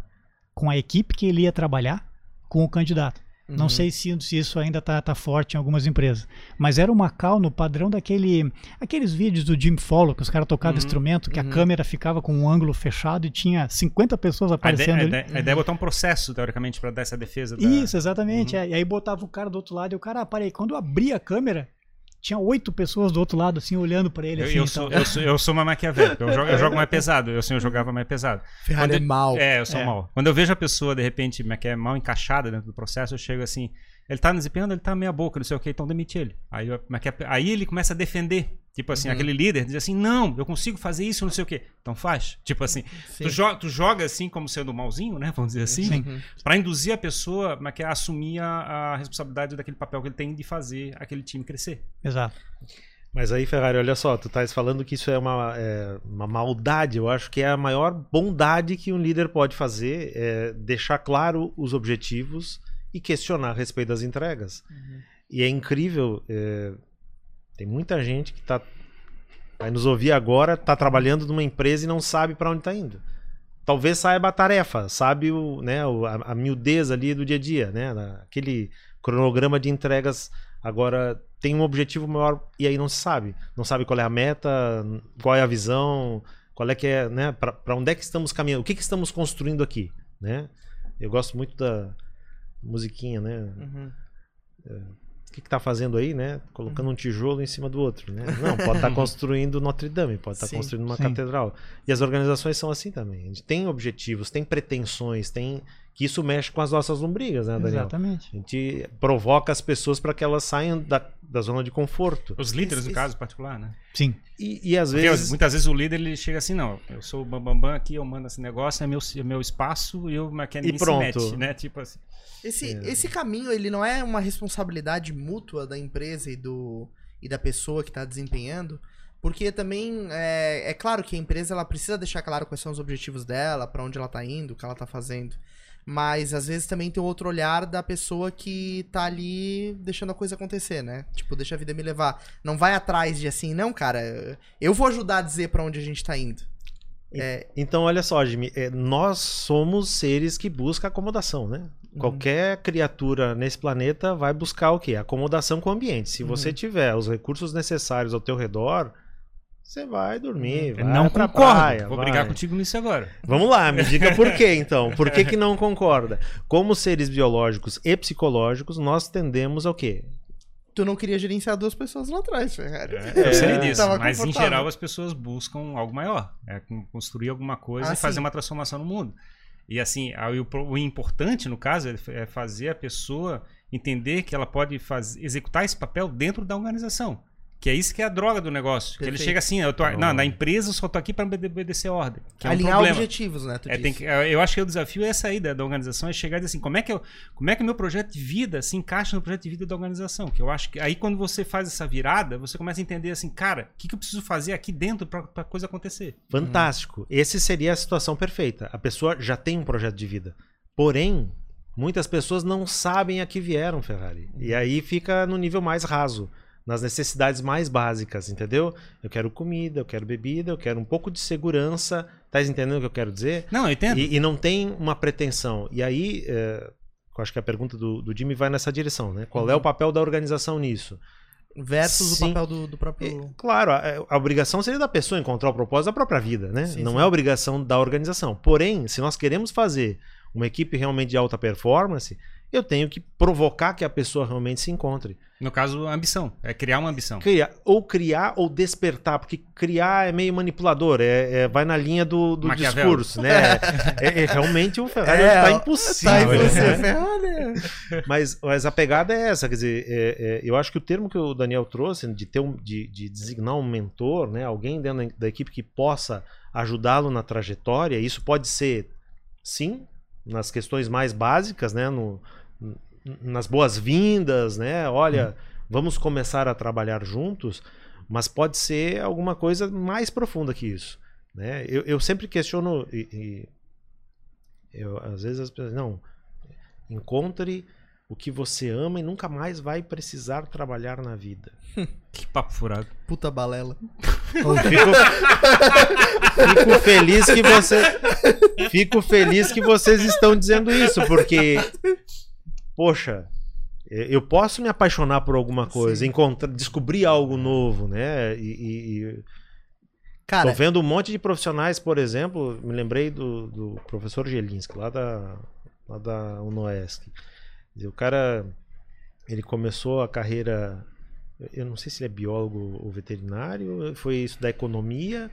Speaker 3: com a equipe que ele ia trabalhar com o candidato. Uhum. Não sei se, se isso ainda está tá forte em algumas empresas. Mas era uma cal no padrão daquele. Aqueles vídeos do Jim Follow, que os caras tocavam uhum. instrumento, que uhum. a câmera ficava com um ângulo fechado e tinha 50 pessoas aparecendo.
Speaker 4: A
Speaker 3: ideia,
Speaker 4: a ideia, a ideia é botar um processo, teoricamente, para dar essa defesa. Da...
Speaker 3: Isso, exatamente. Uhum. É. E aí botava o cara do outro lado e o cara, ah, parei, quando eu abri a câmera, tinha oito pessoas do outro lado, assim, olhando para ele.
Speaker 4: Eu,
Speaker 3: assim,
Speaker 4: eu, sou, eu, sou, eu sou uma maquiavélica, eu jogo, eu jogo mais pesado. Eu, assim, eu jogava mais pesado.
Speaker 2: Ferrari
Speaker 4: Quando
Speaker 2: é mal.
Speaker 4: É, eu sou é. mal. Quando eu vejo a pessoa, de repente, que é mal encaixada dentro do processo, eu chego assim, ele tá desempenhando, ele tá meia boca, não sei o que, então demite ele. Aí, aí ele começa a defender. Tipo assim, uhum. aquele líder diz assim: não, eu consigo fazer isso, não sei o quê. Então faz. Tipo assim, tu, jo tu, joga assim como sendo malzinho, né? Vamos dizer assim, uhum. para induzir a pessoa a assumir a, a, responsabilidade daquele papel que ele tem de fazer aquele time crescer.
Speaker 3: Exato.
Speaker 1: Mas aí, Ferrari, olha só, tu estás falando que isso é uma, é uma maldade. Eu acho que é a maior bondade que um líder pode fazer, é deixar claro os objetivos e questionar a respeito das entregas. Uhum. E é incrível. É, tem muita gente que tá vai nos ouvir agora, está trabalhando numa empresa e não sabe para onde está indo. Talvez saiba a tarefa, sabe o, né, a, a miudez ali do dia a dia, né, aquele cronograma de entregas agora tem um objetivo maior e aí não se sabe, não sabe qual é a meta, qual é a visão, qual é que é, né, para onde é que estamos caminhando, o que que estamos construindo aqui, né? Eu gosto muito da musiquinha, né? Uhum. É, que está fazendo aí, né? Colocando um tijolo em cima do outro, né? Não, pode estar tá construindo Notre Dame, pode estar tá construindo uma sim. catedral. E as organizações são assim também. A gente tem objetivos, tem pretensões, tem que isso mexe com as nossas lombrigas, né, Daniel?
Speaker 3: Exatamente.
Speaker 1: A gente provoca as pessoas para que elas saiam da, da zona de conforto.
Speaker 4: Os líderes, isso, no caso particular, né?
Speaker 3: Sim.
Speaker 1: E, e às Porque, vezes.
Speaker 4: Muitas vezes o líder ele chega assim, não, eu sou o bambambam bam, bam aqui, eu mando esse negócio, é meu, é meu espaço e eu
Speaker 1: e pronto. se mete,
Speaker 4: né? Tipo assim.
Speaker 2: Esse, é. esse caminho, ele não é uma responsabilidade mútua da empresa e, do, e da pessoa que está desempenhando? Porque também é, é claro que a empresa ela precisa deixar claro quais são os objetivos dela, para onde ela está indo, o que ela está fazendo. Mas às vezes também tem outro olhar da pessoa que tá ali deixando a coisa acontecer, né? Tipo, deixa a vida me levar. Não vai atrás de assim, não, cara, eu vou ajudar a dizer para onde a gente tá indo.
Speaker 1: É... Então, olha só, Jimmy, é, nós somos seres que buscam acomodação, né? Uhum. Qualquer criatura nesse planeta vai buscar o quê? Acomodação com o ambiente. Se uhum. você tiver os recursos necessários ao teu redor, você vai dormir, vai
Speaker 4: não pra concordo. praia. Vou vai. brigar contigo nisso agora.
Speaker 1: Vamos lá, me diga por quê então. Por que, que não concorda? Como seres biológicos e psicológicos, nós tendemos ao quê?
Speaker 2: Tu não queria gerenciar duas pessoas lá atrás, Ferrari.
Speaker 4: É, eu sei disso, mas em geral as pessoas buscam algo maior. É construir alguma coisa ah, e fazer uma transformação no mundo. E assim, o, o importante no caso é fazer a pessoa entender que ela pode fazer, executar esse papel dentro da organização. Que é isso que é a droga do negócio. Que ele chega assim, eu tô, oh. não, na empresa eu só tô aqui para obedecer ordem.
Speaker 2: Que é Alinhar um objetivos, né?
Speaker 4: É, tem que, é, eu acho que o desafio é essa aí da, da organização, é chegar e dizer assim, como é que eu, como é que o meu projeto de vida se encaixa no projeto de vida da organização? Que eu acho que aí quando você faz essa virada, você começa a entender assim, cara, o que, que eu preciso fazer aqui dentro para a coisa acontecer?
Speaker 1: Fantástico. Hum. Esse seria a situação perfeita. A pessoa já tem um projeto de vida. Porém, muitas pessoas não sabem a que vieram, Ferrari. E aí fica no nível mais raso nas necessidades mais básicas, entendeu? Eu quero comida, eu quero bebida, eu quero um pouco de segurança. Tá entendendo o que eu quero dizer?
Speaker 4: Não, eu entendo.
Speaker 1: E, e não tem uma pretensão. E aí, é, eu acho que a pergunta do, do Jimmy vai nessa direção, né? Qual uhum. é o papel da organização nisso?
Speaker 2: Versus Sim. o papel do, do próprio.
Speaker 1: É, claro, a, a, obrigação seria da pessoa encontrar o propósito da própria vida, né? Sim, não sim. é obrigação da organização. Porém, se nós queremos fazer uma equipe realmente de alta performance, eu tenho que provocar que a pessoa realmente se encontre.
Speaker 4: No caso, ambição. É criar uma ambição.
Speaker 1: Criar, ou criar ou despertar, porque criar é meio manipulador, é, é vai na linha do, do discurso, né? É, é, realmente o Ferrari é, tá impossível. Tá impossível, né? mas, mas a pegada é essa, quer dizer, é, é, eu acho que o termo que o Daniel trouxe, de, ter um, de, de designar um mentor, né? alguém dentro da equipe que possa ajudá-lo na trajetória, isso pode ser, sim, nas questões mais básicas, né? No, nas boas-vindas, né? Olha, hum. vamos começar a trabalhar juntos, mas pode ser alguma coisa mais profunda que isso. Né? Eu, eu sempre questiono, e, e eu, às vezes as pessoas, não, encontre o que você ama e nunca mais vai precisar trabalhar na vida.
Speaker 4: que papo furado.
Speaker 2: Puta balela.
Speaker 1: Fico, fico, feliz que você fico feliz que vocês estão dizendo isso, porque poxa, eu posso me apaixonar por alguma coisa, encontrar, descobrir algo novo, né? E, e Cara, tô vendo um monte de profissionais, por exemplo, me lembrei do, do professor Gelinski, lá da, lá da UNOESC. O cara, ele começou a carreira, eu não sei se ele é biólogo ou veterinário, foi estudar economia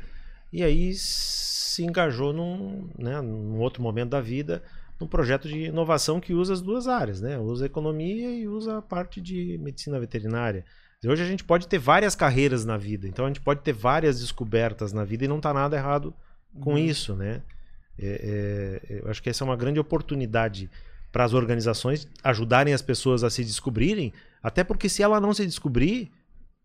Speaker 1: e aí se engajou num, né, num outro momento da vida num projeto de inovação que usa as duas áreas, né? Usa a economia e usa a parte de medicina veterinária. Hoje a gente pode ter várias carreiras na vida, então a gente pode ter várias descobertas na vida e não está nada errado com uhum. isso, né? É, é, eu acho que essa é uma grande oportunidade para as organizações ajudarem as pessoas a se descobrirem, até porque se ela não se descobrir,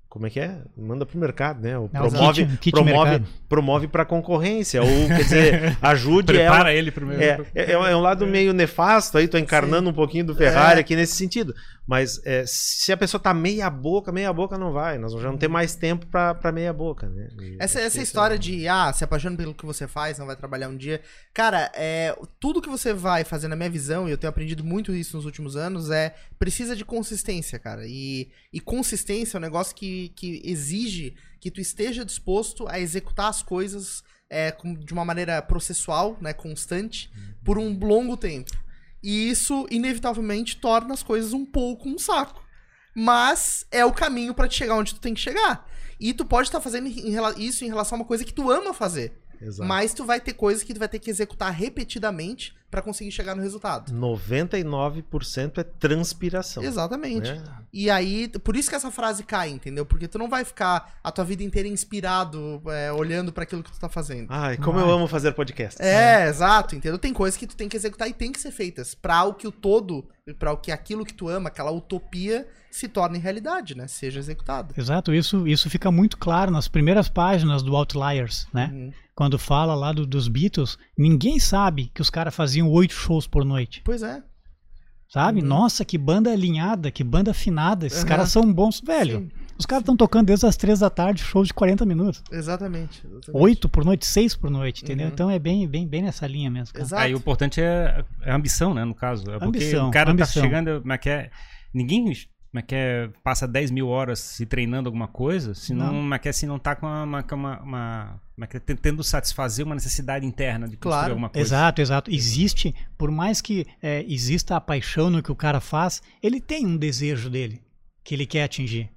Speaker 1: como é que é? Manda pro mercado, né? Ou promove, kit, kit promove, promove para concorrência, ou quer dizer, ajude
Speaker 4: Prepara
Speaker 1: ela.
Speaker 4: ele primeiro.
Speaker 1: É, é, é, um lado meio nefasto aí, tô encarnando Sim. um pouquinho do Ferrari é. aqui nesse sentido. Mas é, se a pessoa tá meia boca, meia boca não vai. Nós já não tem mais tempo pra, meia boca, né?
Speaker 2: E essa essa história é... de, ah, se apaixona pelo que você faz, não vai trabalhar um dia. Cara, é, tudo que você vai fazer, na minha visão, e eu tenho aprendido muito isso nos últimos anos, é precisa de consistência, cara. E, e consistência é um negócio que, que exige que tu esteja disposto a executar as coisas é, de uma maneira processual, né, constante, por um longo tempo. E isso, inevitavelmente, torna as coisas um pouco um saco. Mas é o caminho para te chegar onde tu tem que chegar. E tu pode estar tá fazendo isso em relação a uma coisa que tu ama fazer. Exato. Mas tu vai ter coisas que tu vai ter que executar repetidamente para conseguir chegar no resultado.
Speaker 1: 99% é transpiração.
Speaker 2: Exatamente. Né? E aí, por isso que essa frase cai, entendeu? Porque tu não vai ficar a tua vida inteira inspirado, é, olhando para aquilo que tu tá fazendo.
Speaker 1: Ai, como eu amo fazer podcast.
Speaker 2: É, é, exato, entendeu? Tem coisas que tu tem que executar e tem que ser feitas para o que o todo, para o que aquilo que tu ama, aquela utopia se torne realidade, né? Seja executado.
Speaker 3: Exato, isso isso fica muito claro nas primeiras páginas do Outliers, né? Uhum quando fala lá do, dos Beatles, ninguém sabe que os caras faziam oito shows por noite.
Speaker 2: Pois é.
Speaker 3: Sabe? Uhum. Nossa, que banda alinhada, que banda afinada. Esses uhum. caras são bons, velho. Sim. Os caras estão tocando desde as três da tarde, shows de 40 minutos.
Speaker 2: Exatamente.
Speaker 3: Oito por noite, seis por noite, entendeu? Uhum. Então é bem, bem, bem nessa linha mesmo.
Speaker 4: Cara. Exato. Aí o importante é, é a ambição, né? No caso. É porque ambição, o cara tá ambição. tá chegando, mas quer. Ninguém mas é quer passa 10 mil horas se treinando alguma coisa, se não, não. mas quer se não tá com uma, uma, uma, uma tentando satisfazer uma necessidade interna de construir claro. alguma coisa.
Speaker 3: Exato, exato. Existe, por mais que é, exista a paixão no que o cara faz, ele tem um desejo dele que ele quer atingir.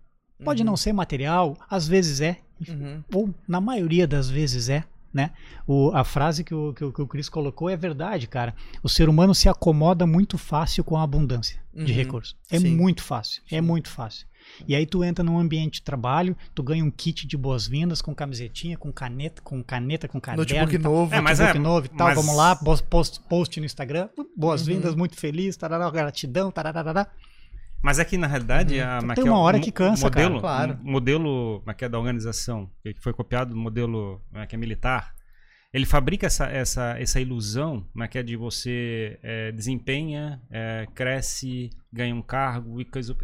Speaker 3: Pode uhum. não ser material, às vezes é, uhum. ou na maioria das vezes é né? O, a frase que o, que, o, que o Chris colocou é verdade, cara. O ser humano se acomoda muito fácil com a abundância uhum. de recursos. É Sim. muito fácil, é Sim. é muito fácil. E aí tu entra num ambiente de trabalho, tu ganha um kit de boas-vindas com camisetinha, com caneta, com caneta, com caderno,
Speaker 2: notebook novo,
Speaker 3: é, notebook é, novo e tal. Mas... Vamos lá, post, post no Instagram, boas-vindas, uhum. muito feliz, tarará, gratidão, tarará.
Speaker 4: Mas aqui, na realidade, uhum. a
Speaker 3: então Tem uma hora que cansa,
Speaker 4: modelo,
Speaker 3: cara, claro.
Speaker 4: modelo é da organização, que foi copiado do modelo é militar, ele fabrica essa, essa, essa ilusão que é de você é, desempenha, é, cresce, ganha um cargo e coisa.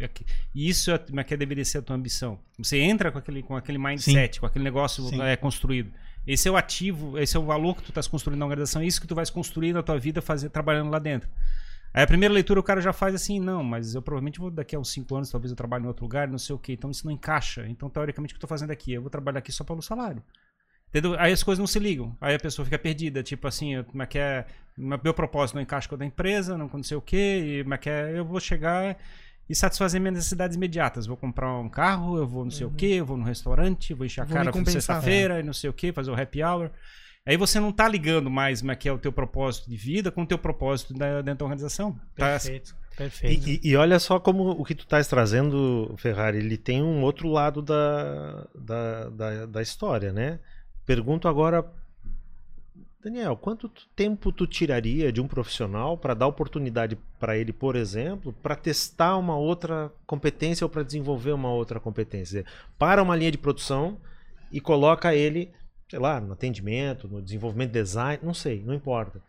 Speaker 4: E isso é, que deveria ser a tua ambição. Você entra com aquele, com aquele mindset, Sim. com aquele negócio é, construído. Esse é o ativo, esse é o valor que tu estás construindo na organização, é isso que tu vais construir na tua vida fazer, trabalhando lá dentro. Aí a primeira leitura o cara já faz assim, não, mas eu provavelmente vou daqui a uns 5 anos, talvez eu trabalhe em outro lugar, não sei o que, então isso não encaixa. Então, teoricamente, o que eu estou fazendo aqui? Eu vou trabalhar aqui só pelo salário. Entendeu? Aí as coisas não se ligam. Aí a pessoa fica perdida. Tipo assim, como é que é. Meu propósito não encaixa com o da empresa, não sei o quê, e como é que é. Eu vou chegar e satisfazer minhas necessidades imediatas. Vou comprar um carro, eu vou não sei uhum. o quê, eu vou no restaurante, vou encher a cara na sexta-feira, é. e não sei o quê, fazer o happy hour. Aí você não está ligando mais como é que é o teu propósito de vida com o teu propósito da, dentro da organização.
Speaker 3: Tá Perfeito. Tá... Perfeito.
Speaker 1: E, e, olha só como o que tu estás trazendo, Ferrari, ele tem um outro lado da, da, da, da história, né? Pergunto agora, Daniel, quanto tempo tu tiraria de um profissional para dar oportunidade para ele, por exemplo, para testar uma outra competência ou para desenvolver uma outra competência? Para uma linha de produção e coloca ele sei lá, no atendimento, no desenvolvimento de design, não sei, não importa.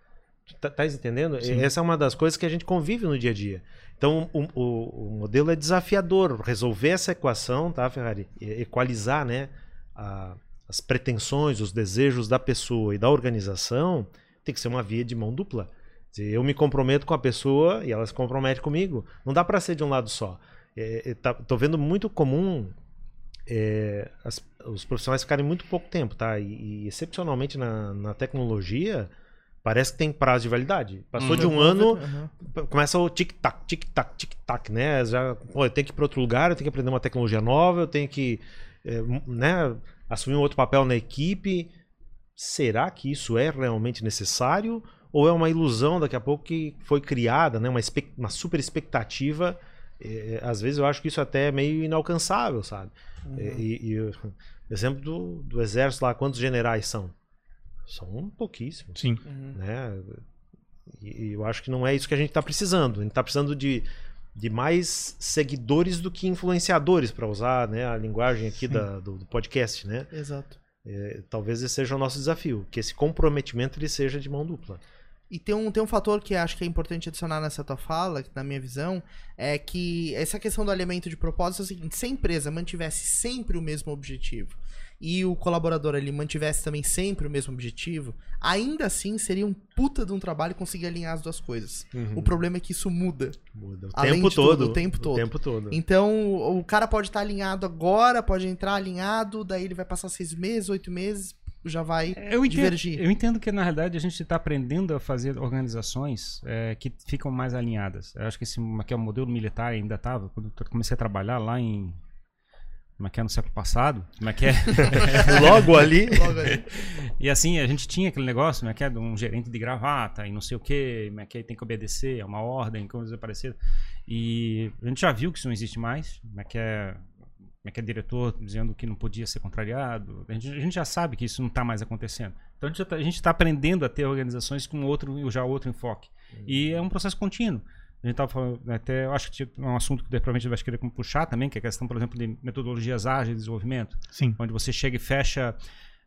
Speaker 1: Tá, tá entendendo? Sim. Essa é uma das coisas que a gente convive no dia a dia. Então, o, o, o, modelo é desafiador. Resolver essa equação, tá, Ferrari? Equalizar, né? A, as pretensões, os desejos da pessoa e da organização tem que ser uma via de mão dupla. Eu me comprometo com a pessoa e ela se compromete comigo. Não dá para ser de um lado só. É, é, tá, tô vendo muito comum é, as, os profissionais ficarem muito pouco tempo, tá? E, e excepcionalmente na, na, tecnologia, parece que tem prazo de validade. Passou uhum. de um ano, uhum. começa o tic-tac, tic-tac, tic-tac, né? Já, pô, eu tenho que ir para outro lugar, eu tenho que aprender uma tecnologia nova, eu tenho que é, né, assumir um outro papel na equipe. Será que isso é realmente necessário? ou é uma ilusão daqui a pouco que foi criada, né? Uma, uma super expectativa. É, às vezes eu acho que isso até é meio inalcançável, sabe? Uhum. E, e, exemplo do, do exército lá, quantos generais são? São pouquíssimos.
Speaker 3: Sim.
Speaker 1: Né? E, e eu acho que não é isso que a gente está precisando. A gente está precisando de, de mais seguidores do que influenciadores, para usar né, a linguagem aqui da, do, do, podcast, né?
Speaker 2: Exato.
Speaker 1: É, talvez esse seja o nosso desafio, que esse comprometimento ele seja de mão dupla.
Speaker 2: E tem um, tem um fator que acho que é importante adicionar nessa tua fala, na minha visão, é que essa questão do alinhamento de propósito é o seguinte: se a empresa mantivesse sempre o mesmo objetivo e o colaborador ele mantivesse também sempre o mesmo objetivo, ainda assim seria um puta de um trabalho conseguir alinhar as duas coisas. Uhum. O problema é que isso muda.
Speaker 1: Muda. O tempo todo. Tudo,
Speaker 2: o tempo todo.
Speaker 1: O tempo todo.
Speaker 2: Então, o cara pode estar alinhado agora, pode entrar alinhado, daí ele vai passar seis meses, oito meses, já vai
Speaker 4: eu entendo,
Speaker 2: divergir.
Speaker 4: Eu entendo que, na realidade, a gente está aprendendo a fazer organizações é, que ficam mais alinhadas. Eu acho que esse que é o modelo militar ainda estava, quando eu comecei a trabalhar lá em como é que é no século passado, como é que é?
Speaker 1: Logo ali. Logo
Speaker 4: ali. E assim, a gente tinha aquele negócio, como é que é, de um gerente de gravata e não sei o quê, como é que é, tem que obedecer, é uma ordem, coisas parecidas. E a gente já viu que isso não existe mais, como é que é, como é que é diretor dizendo que não podia ser contrariado. A gente, a gente já sabe que isso não está mais acontecendo. Então a gente está tá aprendendo a ter organizações com outro, já outro enfoque. E é um processo contínuo. A gente estava falando, né, até eu acho que é um assunto que provavelmente vai querer puxar também, que é a questão, por exemplo, de metodologias ágeis de desenvolvimento.
Speaker 3: Sim.
Speaker 4: Onde você chega e fecha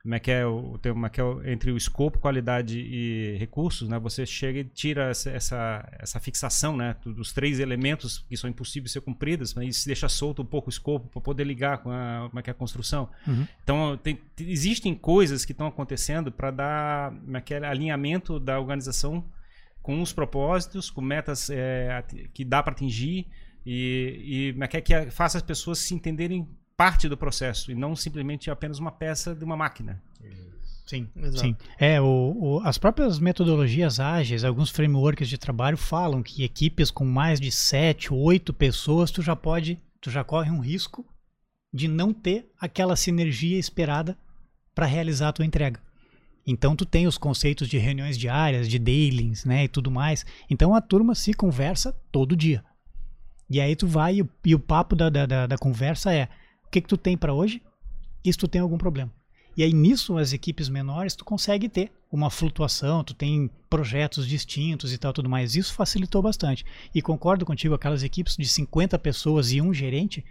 Speaker 4: como é que é o, como é que é entre o escopo, qualidade e recursos, né? Você chega e tira essa, essa, essa fixação, né? Dos três elementos que são impossíveis de ser cumpridos, mas isso deixa solto um pouco o escopo para poder ligar com a, como é que é a construção. Uhum. Então, tem, existem coisas que estão acontecendo para dar como é que é, alinhamento da organização com os propósitos, com metas é, que dá para atingir e, e que, que faça as pessoas se entenderem parte do processo e não simplesmente apenas uma peça de uma máquina.
Speaker 3: Sim, Exato. sim. É, o, o, as próprias metodologias ágeis, alguns frameworks de trabalho falam que equipes com mais de sete, oito pessoas, tu já pode, tu já corre um risco de não ter aquela sinergia esperada para realizar a tua entrega. Então tu tem os conceitos de reuniões diárias, de dailings, né, e tudo mais. Então a turma se conversa todo dia. E aí tu vai e o, e o papo da, da, da, conversa é que, que tu tem para hoje e se tu tem algum problema. E aí nisso as equipes menores tu consegue ter uma flutuação, tu tem projetos distintos e tal tudo mais. Isso facilitou bastante. E concordo contigo, aquelas equipes de 50 pessoas e um gerente,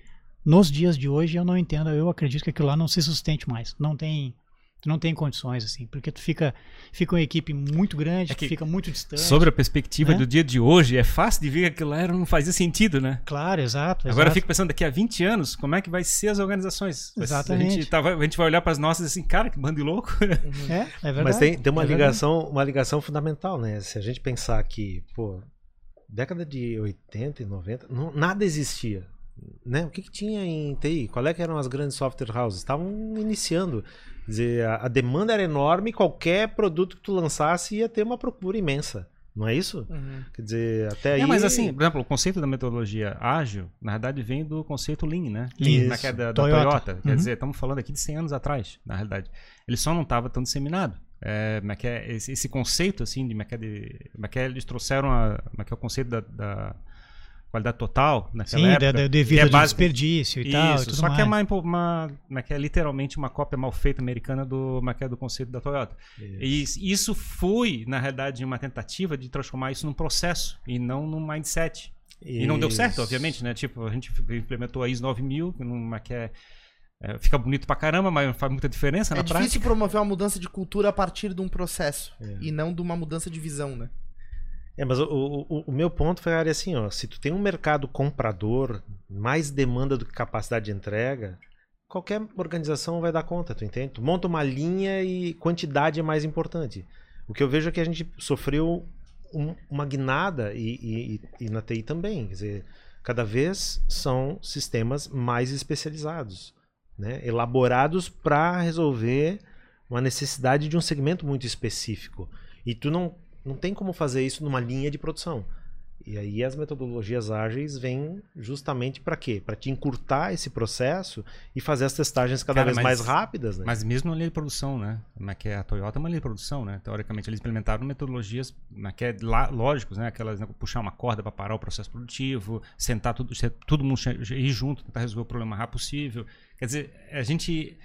Speaker 3: nos dias de hoje eu não entendo, eu acredito que aquilo lá não se sustente mais. Não tem Tu não tem condições, assim, porque tu fica, fica uma equipe muito grande, é que fica muito distante.
Speaker 4: Sobre a perspectiva né? do dia de hoje, é fácil de ver que aquilo lá não fazia sentido, né?
Speaker 3: Claro, exato.
Speaker 4: Agora exato. eu fico pensando, daqui a 20 anos, como é que vai ser as organizações?
Speaker 3: Exatamente.
Speaker 4: A gente, tá, a gente vai olhar para as nossas assim, cara, que bando de louco.
Speaker 3: Uhum. É, é verdade.
Speaker 1: Mas tem, tem uma,
Speaker 3: é
Speaker 1: ligação, uma ligação fundamental, né? Se a gente pensar que, pô, década de 80 e 90, não, nada existia né? O que, que, tinha em TI? Qual é que eram as grandes software houses? Estavam iniciando. Quer dizer, a, a, demanda era enorme, qualquer produto que tu lançasse ia ter uma procura imensa. Não é isso? Uhum. Quer dizer, até aí. É,
Speaker 4: mas assim, por exemplo, o conceito da metodologia ágil, na verdade, vem do conceito Lean, né?
Speaker 3: Lean,
Speaker 4: na queda da Toyota. Toyota. Quer uhum. dizer, estamos falando aqui de 100 anos atrás, na realidade. Ele só não estava tão disseminado. É, é, esse, esse, conceito, assim, de, é de, eles trouxeram a, é o conceito da, da qualidade total naquela
Speaker 3: Sim,
Speaker 4: época.
Speaker 3: Sim, devido ao desperdício e
Speaker 4: Isso,
Speaker 3: tal.
Speaker 4: Isso, só mais. que é uma, uma, uma, que é literalmente uma cópia mal feita americana do, é do conceito da Toyota. Isso. E isso foi, na realidade, uma tentativa de transformar isso num processo e não num mindset. Isso. E não deu certo, obviamente, né? Tipo, a gente implementou a ISO 9000, numa que é é, fica bonito pra caramba, mas não faz muita diferença
Speaker 2: é
Speaker 4: na prática. É
Speaker 2: difícil promover uma mudança de cultura a partir de um processo é. e não de uma mudança de visão, né?
Speaker 1: É, mas o, o, o, meu ponto foi assim, ó, se tu tem um mercado comprador, mais demanda do que capacidade de entrega, qualquer organização vai dar conta, tu entende? Tu monta uma linha e quantidade é mais importante. O que eu vejo é que a gente sofreu um, uma guinada e, e, e, na TI também, quer dizer, cada vez são sistemas mais especializados, né? elaborados para resolver uma necessidade de um segmento muito específico. E tu não não tem como fazer isso numa linha de produção. E aí as metodologias ágeis vêm justamente para quê? Para te encurtar esse processo e fazer as testagens cada Cara, vez mas, mais rápidas. Né?
Speaker 4: Mas mesmo na linha de produção, né? É que é a Toyota é uma linha de produção, né? Teoricamente eles implementaram metodologias né, que é lógicos, né? Aquelas né, puxar uma corda para parar o processo produtivo, sentar tudo, todo mundo ir junto, tentar resolver o problema mais rápido possível. Quer dizer, a gente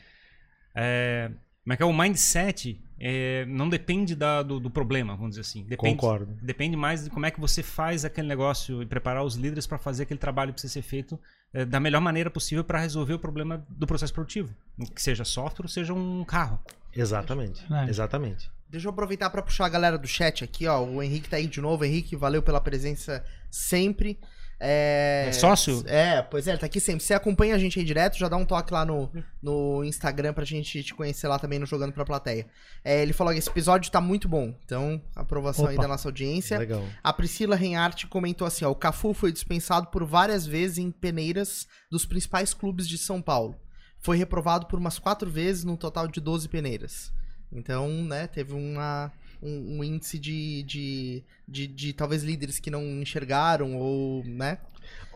Speaker 4: é, como é que é o mindset é, não depende da, do, do, problema, vamos dizer assim. Depende,
Speaker 1: Concordo.
Speaker 4: Depende mais de como é que você faz aquele negócio e preparar os líderes para fazer aquele trabalho que precisa ser feito é, da melhor maneira possível para resolver o problema do processo produtivo. Que seja software ou seja um carro.
Speaker 1: Exatamente. É. Exatamente.
Speaker 2: Deixa eu aproveitar para puxar a galera do chat aqui, ó. O Henrique tá aí de novo. Henrique, valeu pela presença sempre. É...
Speaker 4: é sócio?
Speaker 2: É, pois é, ele tá aqui sempre. Você acompanha a gente aí direto, já dá um toque lá no, no Instagram pra gente te conhecer lá também no Jogando Pra Plateia. É, ele falou que esse episódio tá muito bom, então aprovação Opa. aí da nossa audiência.
Speaker 1: Legal.
Speaker 2: A Priscila Reinhardt comentou assim, ó, o Cafu foi dispensado por várias vezes em peneiras dos principais clubes de São Paulo. Foi reprovado por umas quatro vezes, num total de 12 peneiras. Então, né, teve uma um, um índice de, de, de, de, talvez líderes que não enxergaram ou, né?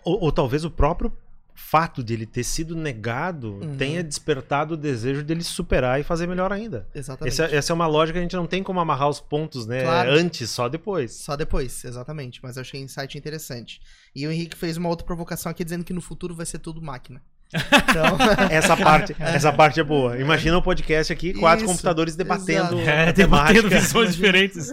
Speaker 1: Ou, ou talvez o próprio fato de ele ter sido negado uhum. tenha despertado o desejo dele superar e fazer melhor ainda.
Speaker 2: Exatamente.
Speaker 1: Essa, essa, é uma lógica que a gente não tem como amarrar os pontos, né? Claro. Antes, só depois.
Speaker 2: Só depois, exatamente. Mas eu achei insight interessante. E o Henrique fez uma outra provocação aqui dizendo que no futuro vai ser tudo máquina.
Speaker 1: Então... essa, parte, essa parte é boa. Imagina um podcast aqui, quatro isso, computadores debatendo,
Speaker 4: é, debatendo visões diferentes.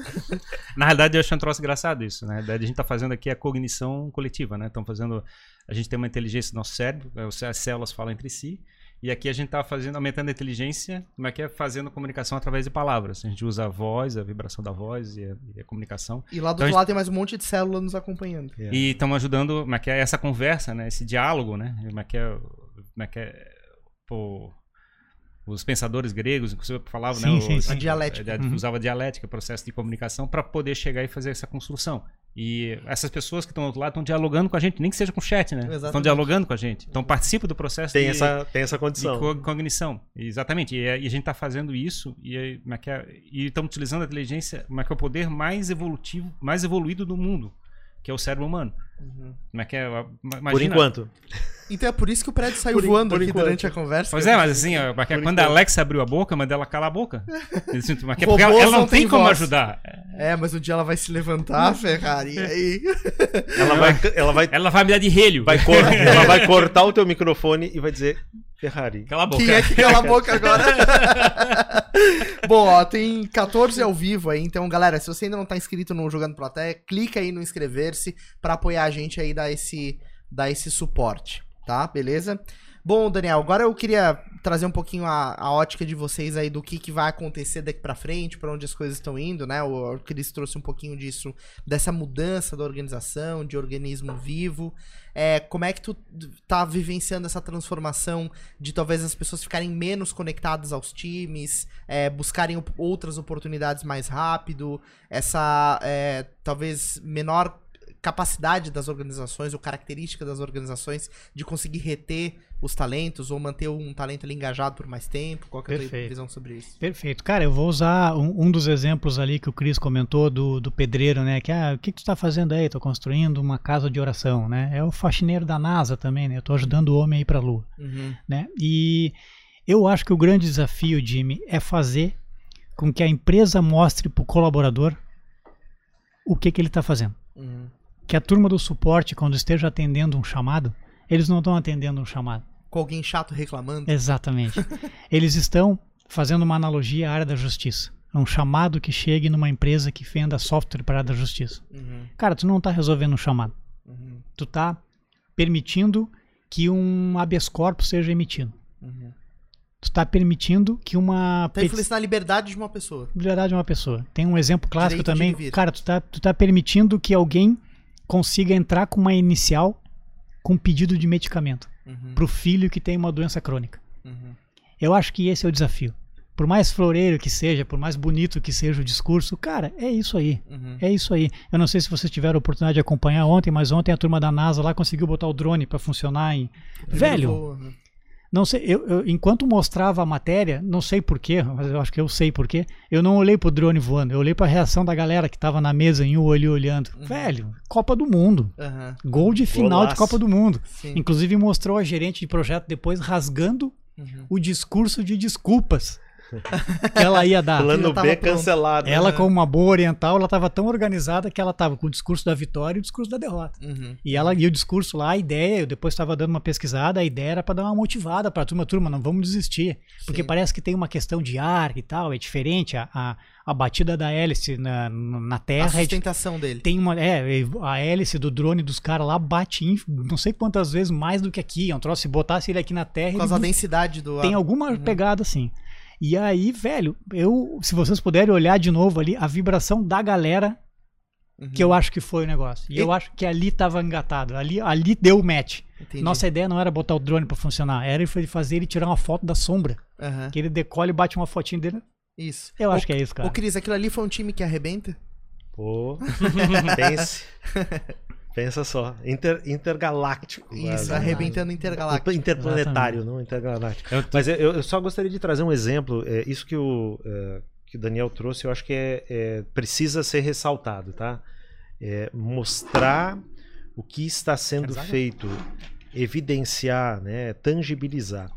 Speaker 4: Na realidade, eu acho um troço engraçado isso. Né? A gente está fazendo aqui a cognição coletiva. Né? Estamos fazendo. A gente tem uma inteligência no nosso cérebro, é, as células falam entre si. E aqui a gente está fazendo, aumentando a inteligência, como é que é fazendo comunicação através de palavras. A gente usa a voz, a vibração da voz e a, e a comunicação.
Speaker 2: E lá do então, outro lado tem mais um monte de células nos acompanhando.
Speaker 4: Yeah. E estamos ajudando, como é que é essa conversa, né? Esse diálogo, né? Como é que é como é que é, pô, os pensadores gregos, inclusive falavam,
Speaker 2: sim,
Speaker 4: né?
Speaker 2: Sim, sim. A dialética.
Speaker 4: É, uhum. Usava a dialética, processo de comunicação, para poder chegar e fazer essa construção. E essas pessoas que estão do outro lado estão dialogando com a gente, nem que seja com chat, né? Estão dialogando com a gente. Então participa do processo
Speaker 1: tem de, essa Tem essa condição.
Speaker 4: De cognição. Exatamente. E, e a gente está fazendo isso e é, e estamos utilizando a inteligência, mas que é o poder mais evolutivo, mais evoluído do mundo, que é o cérebro humano. Uhum. Como é que é?
Speaker 1: Imagina, por enquanto.
Speaker 2: Então é por isso que o prédio saiu por voando por aqui enquanto. durante a conversa.
Speaker 4: Pois é, mas assim, ó, quando enquanto. a Alexa abriu a boca, manda ela calar a boca. Assim, porque ela, ela, não, tem, tem como ajudar.
Speaker 2: É, mas um dia ela vai se levantar, Ferrari, e aí...
Speaker 1: Ela vai, ela vai...
Speaker 4: Ela vai me dar de relho.
Speaker 1: Vai cor... ela vai cortar o teu microfone e vai dizer... Ferrari.
Speaker 4: Cala a boca.
Speaker 2: Quem é que cala a boca agora? Bom, ó, tem 14 ao vivo aí, então, galera, se você ainda não tá inscrito no Jogando Plateia, clica aí no inscrever-se para apoiar a gente aí, dar esse, dar esse suporte tá? Beleza? Bom, Daniel, agora eu queria trazer um pouquinho a, a ótica de vocês aí do que, que vai acontecer daqui para frente, para onde as coisas estão indo, né? O, Cris trouxe um pouquinho disso, dessa mudança da organização, de organismo vivo. É, como é que tu tá vivenciando essa transformação de talvez as pessoas ficarem menos conectadas aos times, é, buscarem outras oportunidades mais rápido, essa é, talvez menor capacidade das organizações ou característica das organizações de conseguir reter os talentos ou manter um talento ali engajado por mais tempo? Qual é a tua visão sobre isso?
Speaker 3: Perfeito. Cara, eu vou usar um, um dos exemplos ali que o Cris comentou do, do pedreiro, né? Que, ah, o que, que tu está fazendo aí? Estou construindo uma casa de oração, né? É o faxineiro da NASA também, né? Eu tô ajudando o homem a ir para a Lua, uhum. né? E eu acho que o grande desafio, Jimmy, é fazer com que a empresa mostre para o colaborador o que, que ele está fazendo. Uhum que a turma do suporte, quando esteja atendendo um chamado, eles não estão atendendo um chamado.
Speaker 2: Com alguém chato reclamando?
Speaker 3: Exatamente. eles estão fazendo uma analogia à área da justiça. É um chamado que chegue numa empresa que venda software para a área da justiça. Uhum. Cara, tu não está resolvendo um chamado. Uhum. Tu está permitindo que um habeas corpus seja emitido. Uhum. Tu está permitindo que uma...
Speaker 2: Está influenciando a liberdade de uma pessoa.
Speaker 3: Liberdade de uma pessoa. Tem um exemplo clássico Direito também. Cara, tu está tu tá permitindo que alguém consiga entrar com uma inicial com pedido de medicamento uhum. para o filho que tem uma doença crônica. Uhum. Eu acho que esse é o desafio. Por mais floreiro que seja, por mais bonito que seja o discurso, cara, é isso aí. Uhum. É isso aí. Eu não sei se vocês tiveram a oportunidade de acompanhar ontem, mas ontem a turma da NASA lá conseguiu botar o drone para funcionar em. Velho! Né? Não sei, eu, eu, enquanto mostrava a matéria, não sei porquê, mas eu acho que eu sei porquê, eu não olhei pro drone voando, eu olhei pra reação da galera que tava na mesa em um olho olhando. Uhum. Velho, Copa do Mundo. Uhum. Gol de final Golaço. de Copa do Mundo. Sim. Inclusive mostrou a gerente de projeto depois rasgando uhum. o discurso de desculpas que ela ia dar.
Speaker 1: Plano B cancelado.
Speaker 3: Ela, né? como uma boa oriental, ela estava tão organizada que ela estava com o discurso da vitória e o discurso da derrota. Uhum. E ela e o discurso lá, a ideia, eu depois estava dando uma pesquisada, a ideia era para dar uma motivada para a turma, turma, não vamos desistir, porque Sim. parece que tem uma questão de ar e tal, é diferente a, a, a batida da hélice na, na terra. A
Speaker 2: é sustentação
Speaker 3: é,
Speaker 2: dele.
Speaker 3: Tem uma, é, a hélice do drone dos caras lá bate em, não sei quantas vezes mais do que aqui. É um troço, se botasse ele aqui na terra.
Speaker 2: Por causa da densidade do
Speaker 3: ar. Tem alguma uhum. pegada assim. E aí, velho, eu, se vocês puderem olhar de novo ali, a vibração da galera, uhum. que eu acho que foi o negócio. E, e, eu acho que ali tava engatado. Ali, ali deu o match. Entendi. Nossa ideia não era botar o drone para funcionar, era fazer ele tirar uma foto da sombra. Uhum. Que ele decola e bate uma fotinha dele.
Speaker 2: Isso.
Speaker 3: Eu acho que é isso, cara.
Speaker 2: Ô, Cris, aquilo ali foi um time que arrebenta?
Speaker 1: Pô, pense. Pensa só, Inter, intergaláctico.
Speaker 2: Isso, arrebentando intergaláctico.
Speaker 1: Interplanetário, Exatamente. não intergaláctico. Eu Mas eu, eu, só gostaria de trazer um exemplo. É, isso que o, é, que o Daniel trouxe, eu acho que é, é precisa ser ressaltado, tá? É, mostrar o que está sendo feito, evidenciar, né, tangibilizar.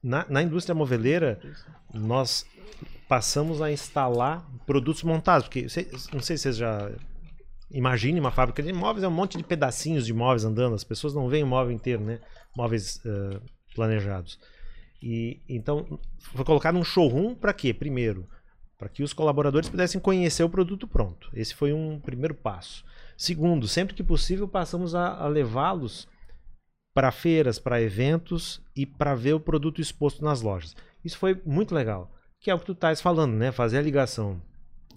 Speaker 1: Na, na indústria moveleira, nós passamos a instalar produtos montados, porque não sei se vocês já Imagine uma fábrica de móveis, é um monte de pedacinhos de móveis andando, as pessoas não veem o móvel inteiro, né? Móveis uh, planejados. E então foi colocado um showroom para quê? Primeiro, para que os colaboradores pudessem conhecer o produto pronto. Esse foi um primeiro passo. Segundo, sempre que possível, passamos a, a levá-los para feiras, para eventos e para ver o produto exposto nas lojas. Isso foi muito legal, que é o que tu estás falando, né? Fazer a ligação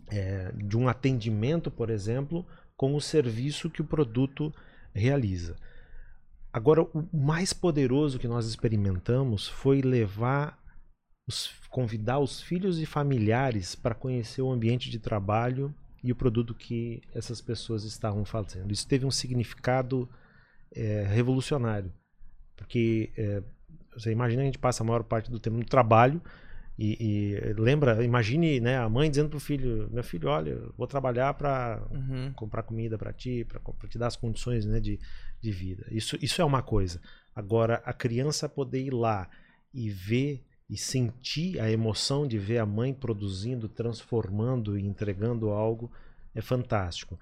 Speaker 1: é, de um atendimento, por exemplo, com o serviço que o produto realiza. Agora, o mais poderoso que nós experimentamos foi levar, os, convidar os filhos e familiares para conhecer o ambiente de trabalho e o produto que essas pessoas estavam fazendo. Isso teve um significado é, revolucionário, porque é, você imagina a gente passa a maior parte do tempo no trabalho e, e, lembra, imagine né, a mãe dizendo pro filho: Meu filho, olha, vou trabalhar para uhum. comprar comida para ti, para te dar as condições né, de, de vida. Isso, isso é uma coisa. Agora, a criança poder ir lá e ver e sentir a emoção de ver a mãe produzindo, transformando e entregando algo é fantástico.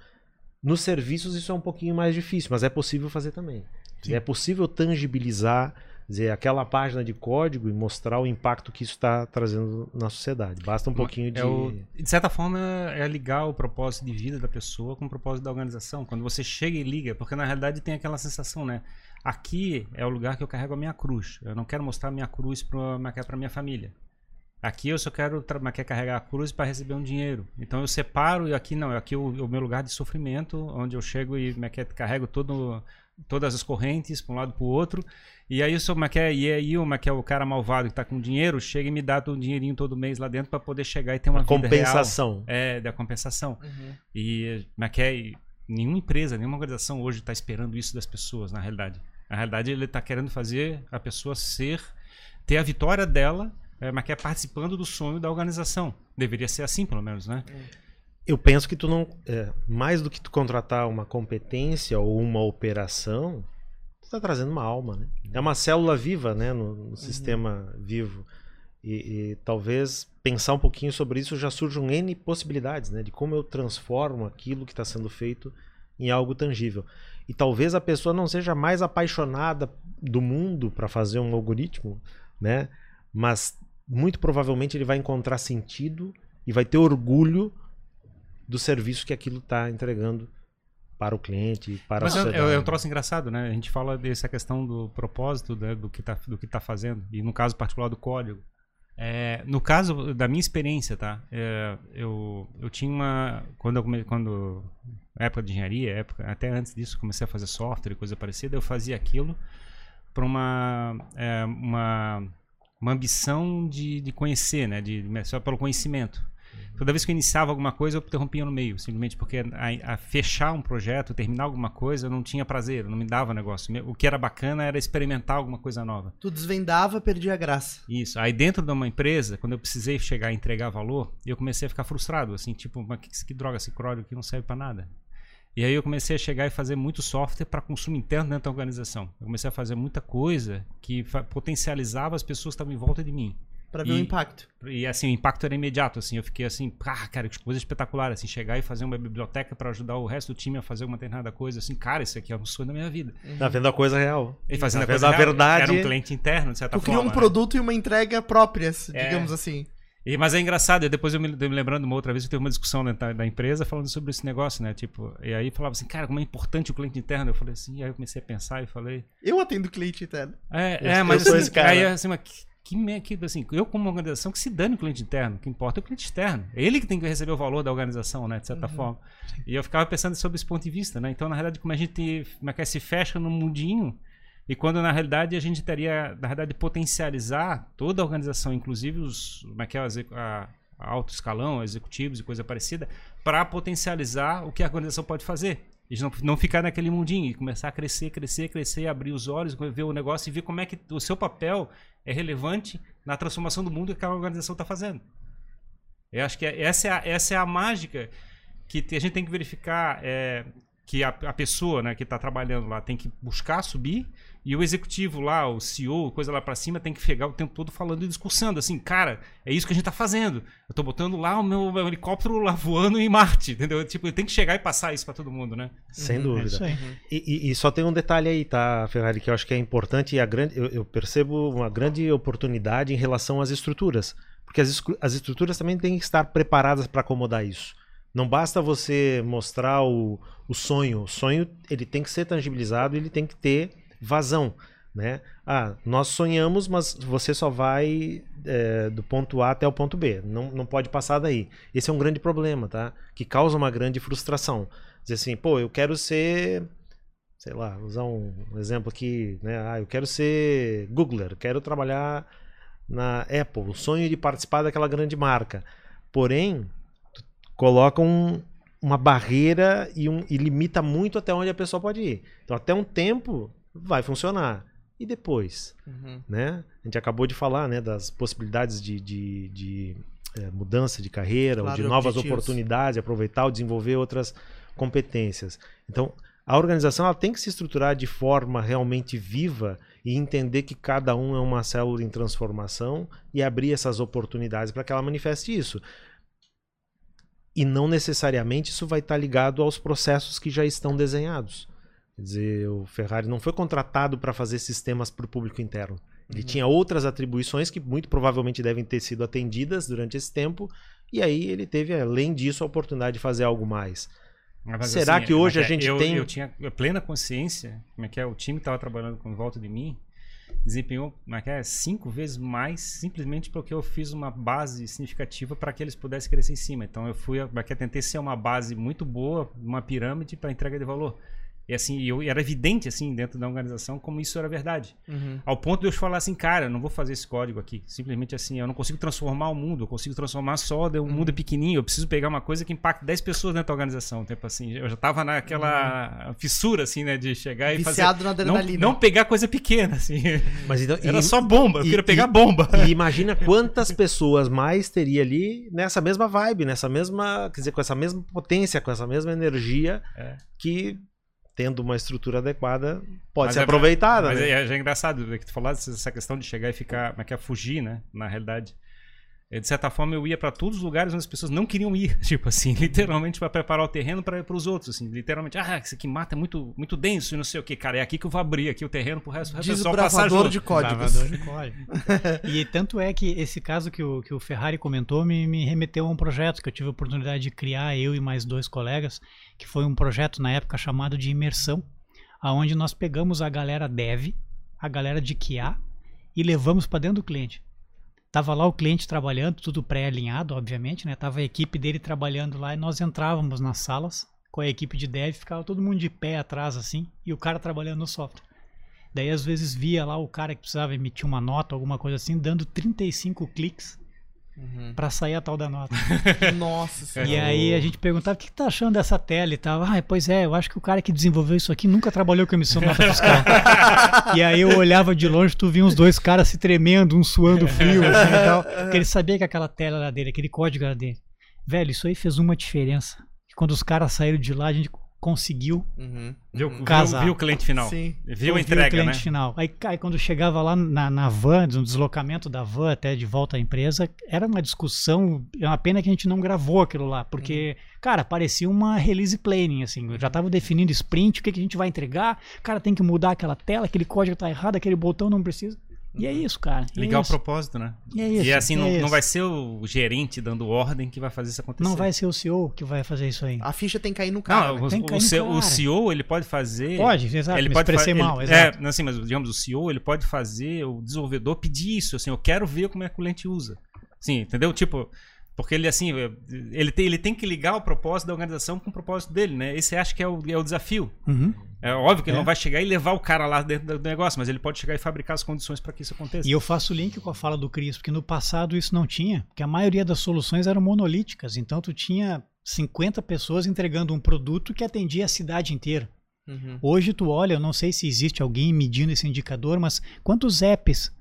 Speaker 1: Nos serviços isso é um pouquinho mais difícil, mas é possível fazer também. Sim. É possível tangibilizar dizer, aquela página de código e mostrar o impacto que isso está trazendo na sociedade. Basta um pouquinho de.
Speaker 4: É o, de certa forma, é ligar o propósito de vida da pessoa com o propósito da organização. Quando você chega e liga, porque na realidade tem aquela sensação, né? Aqui é o lugar que eu carrego a minha cruz. Eu não quero mostrar a minha cruz para minha família. Aqui eu só quero quer carregar a cruz para receber um dinheiro. Então eu separo e aqui não, aqui é o, o meu lugar de sofrimento, onde eu chego e carrego todo, todas as correntes para um lado para o outro e aí, o Maquia, e aí o Maquia, o cara malvado que tá com dinheiro, chega e me dá um dinheirinho todo mês lá dentro para poder chegar e ter uma a vida
Speaker 1: compensação.
Speaker 4: Real. É, da compensação. Uhum. E Maquia, nenhuma empresa, nenhuma organização hoje está esperando isso das pessoas, na realidade. Na realidade, ele está querendo fazer a pessoa ser, ter a vitória dela, é, mas participando do sonho da organização. Deveria ser assim, pelo menos, né?
Speaker 1: Eu penso que tu não. É, mais do que tu contratar uma competência ou uma operação, está trazendo uma alma, né? É uma célula viva, né, no, no uhum. sistema vivo. E, e, talvez pensar um pouquinho sobre isso já surjam N possibilidades, né, de como eu transformo aquilo que está sendo feito em algo tangível. E talvez a pessoa não seja mais apaixonada do mundo para fazer um algoritmo, né? Mas muito provavelmente ele vai encontrar sentido e vai ter orgulho do serviço que aquilo está entregando para o cliente, para
Speaker 4: Mas
Speaker 1: a sociedade.
Speaker 4: É, é um troço engraçado, né? A gente fala dessa questão do propósito né, do que está do que tá fazendo e no caso particular do código. É, no caso da minha experiência, tá? É, eu, eu tinha uma quando eu come, quando época de engenharia, época até antes disso comecei a fazer software e coisa parecida, eu fazia aquilo para uma é, uma uma ambição de, de conhecer, né? De só pelo conhecimento. Toda vez que eu iniciava alguma coisa, eu interrompia no meio, simplesmente porque a, a fechar um projeto, terminar alguma coisa, eu não tinha prazer, não me dava negócio. O que era bacana era experimentar alguma coisa nova.
Speaker 2: Tu desvendava, perdia a graça.
Speaker 4: Isso. Aí dentro de uma empresa, quando eu precisei chegar a entregar valor, eu comecei a ficar frustrado, assim, tipo, mas que, que droga esse código aqui não serve para nada. E aí eu comecei a chegar e fazer muito software para consumo interno dentro da organização. Eu comecei a fazer muita coisa que potencializava as pessoas que estavam em volta de mim.
Speaker 2: Para ver e, o impacto.
Speaker 4: E assim, o impacto era imediato, assim, eu fiquei assim, ah, cara, que coisa espetacular, assim, chegar e fazer uma biblioteca para ajudar o resto do time a fazer uma determinada coisa, assim, cara, isso aqui é um sonho da minha vida.
Speaker 1: Uhum. Tá vendo a coisa real.
Speaker 4: E fazendo tá a coisa real, verdade. Era um cliente interno, de certa
Speaker 2: tu forma. Tu criou um né? produto e uma entrega própria, é. digamos assim.
Speaker 4: E, mas é engraçado, depois eu me, me lembrando uma outra vez que teve uma discussão né, da, da, empresa falando sobre esse negócio, né? Tipo, e aí falava assim, cara, como é importante o cliente interno. Eu falei assim, aí eu comecei a pensar e falei.
Speaker 2: Eu atendo cliente interno.
Speaker 4: É, eu, é mas assim, aí assim, mas que, que, assim, eu como organização que se dane o cliente interno, o que importa é o cliente externo. É ele que tem que receber o valor da organização, né, de certa uhum. forma. E eu ficava pensando sobre esse ponto de vista, né? Então, na realidade, como a gente como é é, se fecha no mundinho e quando na realidade a gente teria, na realidade, potencializar toda a organização, inclusive os, como é que é, a, a alto escalão, executivos e coisa parecida, para potencializar o que a organização pode fazer. E não, não ficar naquele mundinho e começar a crescer, crescer, crescer, abrir os olhos, ver o negócio e ver como é que o seu papel é relevante na transformação do mundo que aquela organização está fazendo. Eu acho que é, essa é a, essa é a mágica que a gente tem que verificar é, que a, a pessoa né, que está trabalhando lá tem que buscar subir e o executivo lá, o CEO, coisa lá para cima, tem que pegar o tempo todo falando e discursando assim, cara, é isso que a gente está fazendo. Eu estou botando lá o meu, meu, helicóptero lá voando em Marte, entendeu? Tipo, tem que chegar e passar isso para todo mundo, né?
Speaker 1: Sem uhum, dúvida. É e, e, e, só tem um detalhe aí, tá, Ferrari, que eu acho que é importante e a grande, eu, eu percebo uma grande oportunidade em relação às estruturas, porque as, as estruturas também têm que estar preparadas para acomodar isso. Não basta você mostrar o, o sonho. O sonho ele tem que ser tangibilizado, ele tem que ter vazão. Né? Ah, nós sonhamos, mas você só vai é, do ponto A até o ponto B. Não, não pode passar daí. Esse é um grande problema, tá? Que causa uma grande frustração. Dizer assim, pô, eu quero ser. Sei lá, usar um exemplo aqui, né? Ah, eu quero ser Googler, quero trabalhar na Apple, o sonho de participar daquela grande marca. Porém, coloca um, uma barreira e, um, e limita muito até onde a pessoa pode ir. Então, até um tempo vai funcionar. E depois? Uhum. Né? A gente acabou de falar né, das possibilidades de, de, de é, mudança de carreira, claro, ou de novas objetivos. oportunidades, aproveitar ou desenvolver outras competências. Então, a organização ela tem que se estruturar de forma realmente viva e entender que cada um é uma célula em transformação e abrir essas oportunidades para que ela manifeste isso e não necessariamente isso vai estar ligado aos processos que já estão desenhados. Quer dizer, o Ferrari não foi contratado para fazer sistemas para o público interno. Ele uhum. tinha outras atribuições que muito provavelmente devem ter sido atendidas durante esse tempo, e aí ele teve, além disso, a oportunidade de fazer algo mais. Mas, Será assim, que hoje a gente
Speaker 4: eu,
Speaker 1: tem.
Speaker 4: Eu tinha plena consciência, como é que é, o time estava trabalhando com volta de mim, desempenhou é, cinco vezes mais simplesmente porque eu fiz uma base significativa para que eles pudessem crescer em cima. Então eu fui, é tentei ser uma base muito boa, uma pirâmide para entrega de valor. E assim, eu, era evidente assim dentro da organização como isso era verdade. Uhum. Ao ponto de eu falar assim, cara, eu não vou fazer esse código aqui. Simplesmente assim, eu não consigo transformar o mundo, eu consigo transformar só o uhum. mundo é pequenininho, eu preciso pegar uma coisa que impacte 10 pessoas dentro da organização. Tipo assim, eu já tava naquela uhum. fissura assim, né, de chegar e
Speaker 2: Viciado fazer
Speaker 4: na não, não pegar coisa pequena assim. Mas então, era e, só bomba, eu e, queria pegar e, bomba.
Speaker 1: E imagina quantas pessoas mais teria ali nessa mesma vibe, nessa mesma, quer dizer, com essa mesma potência, com essa mesma energia é. que tendo uma estrutura adequada, pode mas ser é, aproveitada.
Speaker 4: Mas
Speaker 1: né?
Speaker 4: é, é, engraçado que tu falasse essa questão de chegar e ficar, como é que é, fugir, né? Na realidade. É, de certa forma, eu ia para todos os lugares onde as pessoas não queriam ir, tipo assim, literalmente para preparar o terreno para ir para os outros, assim, literalmente, ah, isso aqui mata é muito, muito denso e não sei o que, cara, é aqui que eu vou abrir aqui o terreno pro resto do pessoal passar
Speaker 2: junto. de códigos. de
Speaker 3: código. e tanto é que esse caso que o, que o Ferrari comentou me, me remeteu a um projeto que eu tive a oportunidade de criar, eu e mais dois colegas, que foi um projeto na época chamado de imersão, aonde nós pegamos a galera dev, a galera de QA e levamos para dentro do cliente. Tava lá o cliente trabalhando, tudo pré-alinhado, obviamente, né? Tava a equipe dele trabalhando lá e nós entrávamos nas salas com a equipe de dev, ficava todo mundo de pé atrás assim, e o cara trabalhando no software. Daí às vezes via lá o cara que precisava emitir uma nota, alguma coisa assim, dando 35 cliques uhum. para sair a tal da nota.
Speaker 2: Nossa
Speaker 3: E aí a gente perguntava, o que, que tá achando dessa tela e tal? Ah, pois é, eu acho que o cara que desenvolveu isso aqui nunca trabalhou com emissão de nota fiscal. e aí eu olhava de longe, tu via uns dois caras se tremendo, um suando frio, assim e tal. Porque ele sabia que aquela tela era dele, aquele código era dele. Velho, isso aí fez uma diferença. Quando os caras saíram de lá, a gente conseguiu
Speaker 4: uhum. viu, casar. Viu, viu, o cliente final. Sim. Viu a entrega, viu o cliente
Speaker 3: né? final. Aí, aí quando chegava lá na, na van, no deslocamento da van até de volta à empresa, era uma discussão, é uma pena que a gente não gravou aquilo lá, porque, uhum. cara, parecia uma release planning, assim, eu já tava definindo sprint, o que, que a gente vai entregar, cara, tem que mudar aquela tela, aquele código tá errado, aquele botão não precisa. E é isso, cara.
Speaker 4: É Ligar isso. o propósito, né? E é isso. E assim, é não, não vai ser o gerente dando ordem que vai fazer isso acontecer.
Speaker 3: Não vai ser o CEO que vai fazer isso aí.
Speaker 2: A ficha tem que cair no cara.
Speaker 4: Não, né? o, o, CEO, o, CEO, ele pode fazer.
Speaker 3: Pode, exato.
Speaker 4: Ele pode fazer mal, ele, exato. É, assim, mas digamos, o CEO, ele pode fazer o desenvolvedor pedir isso. Assim, eu quero ver como é que o cliente usa. Sim, entendeu? Tipo, porque ele, assim, ele tem, ele tem que ligar o propósito da organização com o propósito dele, né? Esse acho que é o, é o desafio. Uhum. É óbvio que é. ele não vai chegar e levar o cara lá dentro do negócio, mas ele pode chegar e fabricar as condições para que isso aconteça.
Speaker 3: E eu faço o link com a fala do Cris, porque no passado isso não tinha, porque a maioria das soluções eram monolíticas, então tu tinha 50 pessoas entregando um produto que atendia a cidade inteira. Uhum. Hoje tu olha, eu não sei se existe alguém medindo esse indicador, mas quantos apps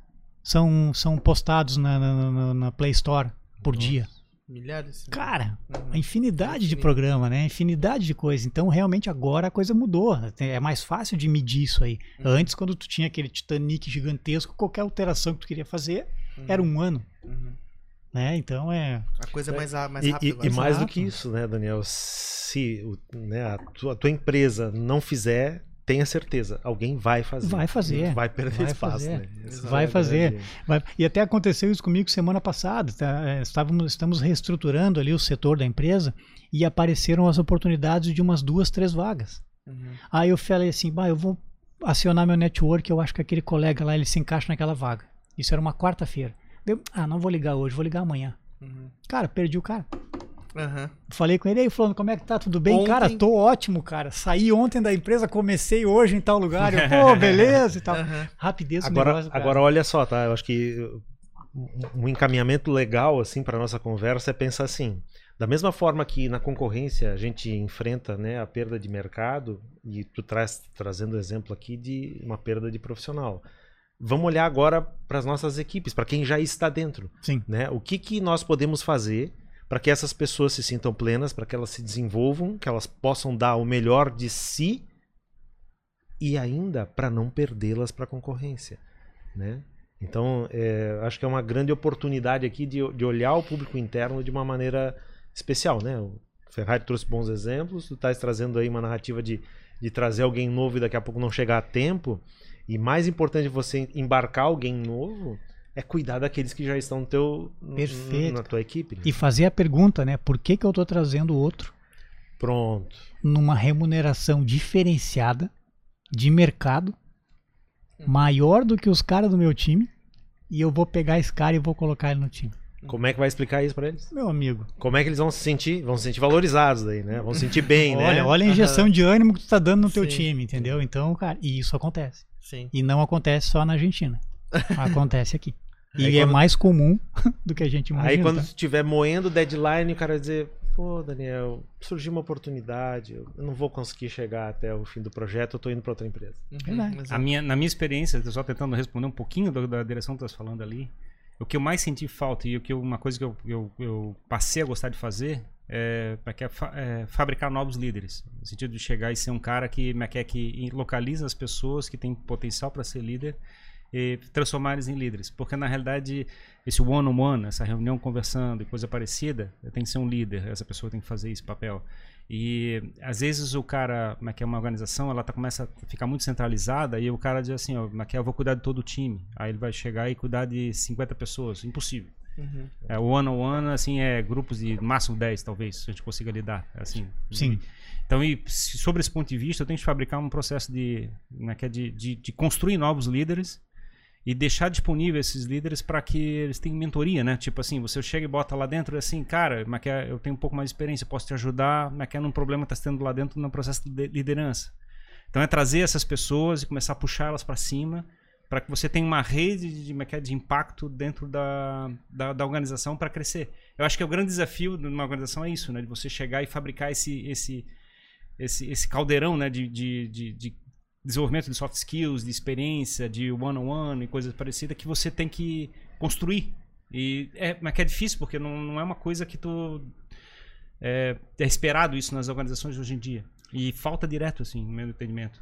Speaker 3: são, são postados na, na, na Play Store por Nossa. dia?
Speaker 2: Milhares.
Speaker 3: Cara, uhum. a infinidade de programa, né? Infinidade de coisa. Então, realmente, agora a coisa mudou. É mais fácil de medir isso aí. Uhum. Antes, quando tu tinha aquele Titanic gigantesco, qualquer alteração que tu queria fazer uhum. era um ano. Uhum. Né? Então é.
Speaker 2: A coisa é mais, mais
Speaker 1: e,
Speaker 2: rápida.
Speaker 1: E, e mais do que isso, né, Daniel? Se né, a, tua, a tua empresa não fizer, tenha certeza, alguém vai fazer.
Speaker 3: Vai fazer.
Speaker 1: Vai perder vai espaço.
Speaker 3: Fazer. Né? Vai é fazer. Vai. E até aconteceu isso comigo semana passada. Tá? É, estávamos, estamos reestruturando ali o setor da empresa e apareceram as oportunidades de umas duas, três vagas. Uhum. Aí eu falei assim, bah, eu vou acionar meu network, eu acho que aquele colega lá ele se encaixa naquela vaga. Isso era uma quarta-feira. ah, não vou ligar hoje, vou ligar amanhã. Uhum. Cara, perdi o cara. Uhum. Falei com ele, aí, falando, como é que tá? Tudo bem? Ontem... Cara, tô ótimo, cara. Saí ontem da empresa, comecei hoje em tal lugar. Eu, pô, beleza e tal. Uhum. Rapidez do
Speaker 1: agora,
Speaker 3: negócio.
Speaker 1: Agora, olha só, tá? Eu acho que um encaminhamento legal, assim, para nossa conversa é pensar assim. Da mesma forma que na concorrência a gente enfrenta né, a perda de mercado, e tu traz trazendo o exemplo aqui de uma perda de profissional. Vamos olhar agora para as nossas equipes, para quem já está dentro.
Speaker 3: Sim.
Speaker 1: Né? O que, que nós podemos fazer para que essas pessoas se sintam plenas, para que elas se desenvolvam, que elas possam dar o melhor de si e ainda para não perdê-las para a concorrência, né? Então, é, acho que é uma grande oportunidade aqui de, de olhar o público interno de uma maneira especial, né? O Ferrari trouxe bons exemplos, tu estás trazendo aí uma narrativa de, de trazer alguém novo e daqui a pouco não chegar a tempo. E mais importante você embarcar alguém novo, é cuidar daqueles que já estão no teu,
Speaker 3: Perfeito.
Speaker 1: na tua equipe. Né?
Speaker 3: E fazer a pergunta, né? Por que, que eu estou trazendo outro?
Speaker 1: Pronto.
Speaker 3: Numa remuneração diferenciada de mercado, maior do que os caras do meu time, e eu vou pegar esse cara e vou colocar ele no time.
Speaker 1: Como é que vai explicar isso para eles?
Speaker 3: Meu amigo.
Speaker 1: Como é que eles vão se sentir? Vão se sentir valorizados daí, né? Vão se sentir bem,
Speaker 3: olha,
Speaker 1: né?
Speaker 3: Olha a injeção de ânimo que tu tá dando no teu Sim. time, entendeu? Então, cara, e isso acontece. Sim. E não acontece só na Argentina. Acontece aqui. E Aí é quando... mais comum do que a gente imagina.
Speaker 1: Aí quando estiver moendo o deadline, o cara vai dizer, pô, Daniel, surgiu uma oportunidade, eu não vou conseguir chegar até o fim do projeto, eu tô indo para outra empresa.
Speaker 4: Uhum, a minha, na minha experiência, só tentando responder um pouquinho da, da direção que tu estás falando ali, o que eu mais senti falta e o que eu, uma coisa que eu, eu, eu, passei a gostar de fazer é, é, é, fabricar novos líderes. No sentido de chegar e ser um cara que, é, que localiza as pessoas que têm potencial para ser líder e transformar eles em líderes. Porque na realidade, esse one-on-one, -on -one, essa reunião conversando e coisa parecida, tem que ser um líder, essa pessoa tem que fazer esse papel. E às vezes o cara, como é que é uma organização, ela tá, começa a ficar muito centralizada e o cara diz assim, ó, como é que é, eu vou cuidar de todo o time. Aí ele vai chegar e cuidar de 50 pessoas, impossível. Uhum. É, o one on one assim é grupos de máximo 10 talvez a gente consiga lidar assim
Speaker 3: sim
Speaker 4: então e sobre esse ponto de vista eu tenho que fabricar um processo de, né, é de, de, de construir novos líderes e deixar disponível esses líderes para que eles tenham mentoria, né? Tipo assim, você chega e bota lá dentro e assim, cara, é, eu tenho um pouco mais de experiência, posso te ajudar, é num problema que está tendo lá dentro no processo de liderança. Então é trazer essas pessoas e começar a puxar elas para cima para que você tenha uma rede de, é é, de impacto dentro da, da, da organização para crescer. Eu acho que o grande desafio de uma organização é isso, né? De você chegar e fabricar esse, esse, esse, esse caldeirão né? de, de, de, de desenvolvimento de soft skills, de experiência, de one-on-one -on -one e coisas parecidas que você tem que construir. E é, mas que é difícil, porque não, não é uma coisa que tu... É, é esperado isso nas organizações hoje em dia. E falta direto, assim, no meu entendimento.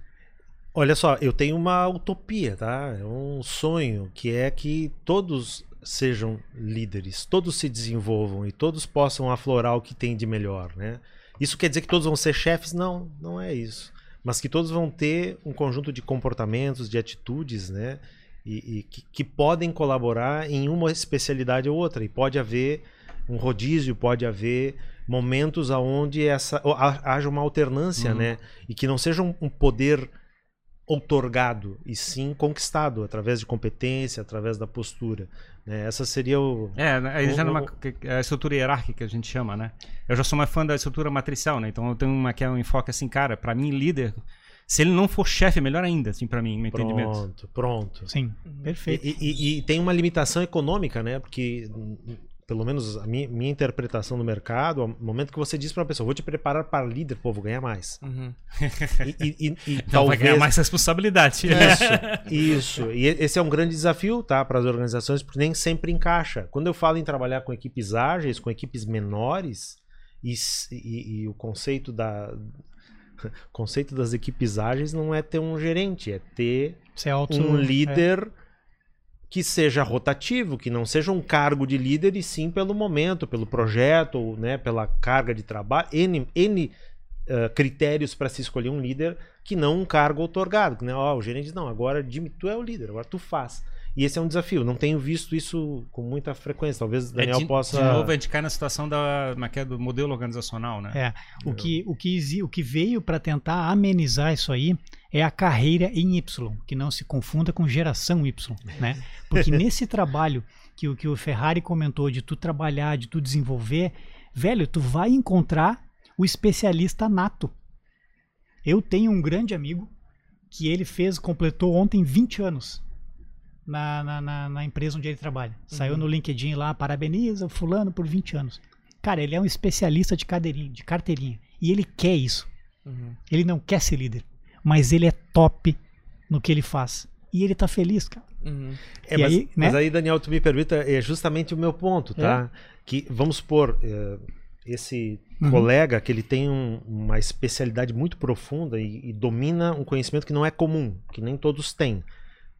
Speaker 1: Olha só, eu tenho uma utopia, tá? É um sonho que é que todos sejam líderes, todos se desenvolvam e todos possam aflorar o que tem de melhor, né? Isso quer dizer que todos vão ser chefes? Não, não é isso. Mas que todos vão ter um conjunto de comportamentos, de atitudes, né? E, e que, que, podem colaborar em uma especialidade ou outra. E pode haver um rodízio, pode haver momentos onde essa haja uma alternância, uhum. né? E que não seja um, um poder outorgado e sim conquistado através de competência, através da postura. Né? Essa seria o.
Speaker 4: É,
Speaker 1: né,
Speaker 4: aí já o, numa a estrutura hierárquica que a gente chama, né? Eu já sou mais fã da estrutura matricial, né? Então eu tenho uma que é um enfoque assim, cara, para mim líder se ele não for chefe, é melhor ainda, assim, para mim, no
Speaker 1: pronto,
Speaker 4: entendimento.
Speaker 1: Pronto, pronto.
Speaker 3: Sim, perfeito.
Speaker 1: E, e, e, tem uma limitação econômica, né? Porque pelo menos a minha, minha, interpretação do mercado, no momento que você diz para a pessoa, vou te preparar para líder, pô, vou ganhar mais. Uhum.
Speaker 4: E, e, e, Não, talvez... vai ganhar mais responsabilidade.
Speaker 1: Isso, isso. E esse é um grande desafio, tá, para as organizações, porque nem sempre encaixa. Quando eu falo em trabalhar com equipes ágeis, com equipes menores, e, o conceito da o conceito das equipes ágeis não é ter um gerente, é ter um líder é que seja rotativo, que não seja um cargo de líder, e sim pelo momento, pelo projeto, ou, né, pela carga de trabalho, N, N uh, critérios para se escolher um líder, que não um cargo otorgado. Né? Oh, o gerente diz, não, agora Jimmy, tu é o líder, agora tu faz. E esse é um desafio. Não tenho visto isso com muita frequência. Talvez o Daniel
Speaker 4: é de,
Speaker 1: possa.
Speaker 4: De novo, a gente cai na situação da, é do modelo organizacional, né?
Speaker 3: É. O, que, o, que, o que veio para tentar amenizar isso aí é a carreira em Y, que não se confunda com geração Y, né? Porque nesse trabalho que, que o Ferrari comentou de tu trabalhar, de tu desenvolver, velho, tu vai encontrar o especialista nato. Eu tenho um grande amigo que ele fez, completou ontem 20 anos na, na, na, na empresa onde ele trabalha. Uhum. Saiu no LinkedIn lá, parabeniza o fulano por 20 anos. Cara, ele é um especialista de cadeirinha, de carteirinha. E ele quer isso. Uhum. Ele não quer ser líder. Mas ele é top no que ele faz. E ele tá feliz, cara.
Speaker 1: Uhum. É, mas, aí, né? mas, aí, Daniel, tu me permita, é justamente o meu ponto, tá? É. Que, vamos supor, é, esse uhum. colega que ele tem um, uma especialidade muito profunda e, e domina um conhecimento que não é comum, que nem todos têm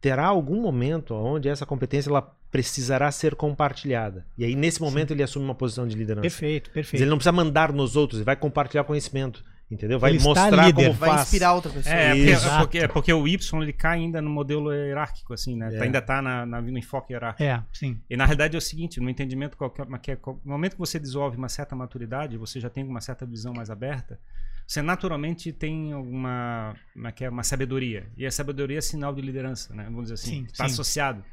Speaker 1: terá algum momento onde essa competência ela precisará ser compartilhada. E aí, nesse momento, Sim. ele assume uma posição de liderança.
Speaker 3: Perfeito, perfeito.
Speaker 1: Mas ele não precisa mandar nos outros, ele vai compartilhar conhecimento. Entendeu? Vai ele mostrar como faz.
Speaker 2: Vai inspirar outra pessoa.
Speaker 4: É, porque, é porque, é porque, o Y ele cai ainda no modelo hierárquico, assim, né? É. Ainda está na, na, no enfoque hierárquico.
Speaker 3: É, sim.
Speaker 4: E na realidade é o seguinte, no entendimento, qualquer, no momento que você desenvolve uma certa maturidade, você já tem uma certa visão mais aberta, você naturalmente tem uma, uma, é, uma sabedoria. E a sabedoria é sinal de liderança, né? Vamos dizer assim. Está associado.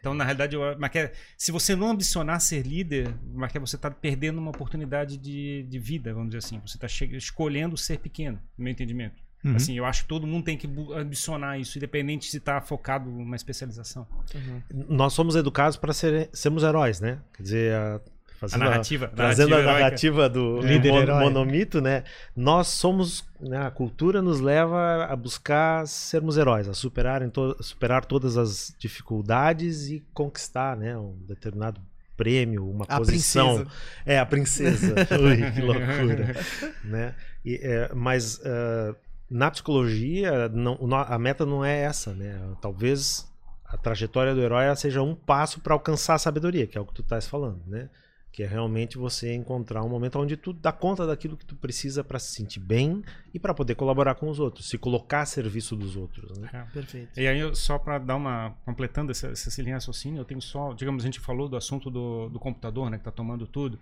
Speaker 4: Então, na realidade, eu, é, se você não ambicionar ser líder, é, você está perdendo uma oportunidade de, de vida, vamos dizer assim. Você está escolhendo ser pequeno, no meu entendimento. Uhum. Assim, eu acho que todo mundo tem que ambicionar isso, independente se está focado numa especialização.
Speaker 1: Uhum. Nós somos educados para ser, sermos heróis, né? Quer dizer, a
Speaker 4: Fazendo a narrativa,
Speaker 1: a, trazendo narrativa a narrativa do é. líder mon, monomito, né? Nós somos, né, a cultura nos leva a buscar sermos heróis, a superar, em to, superar todas as dificuldades e conquistar, né, um determinado prêmio, uma a posição. Princesa. É a princesa. Ui, que loucura, né? E, é, mas uh, na psicologia não, a meta não é essa, né? Talvez a trajetória do herói seja um passo para alcançar a sabedoria, que é o que tu estás falando, né? Que é realmente você encontrar um momento onde tu dá conta daquilo que tu precisa para se sentir bem e para poder colaborar com os outros, se colocar a serviço dos outros. Né?
Speaker 4: É, perfeito. E aí, só para dar uma. completando essa, essa linha de raciocínio, eu tenho só. Digamos, a gente falou do assunto do, do computador, né, que está tomando tudo.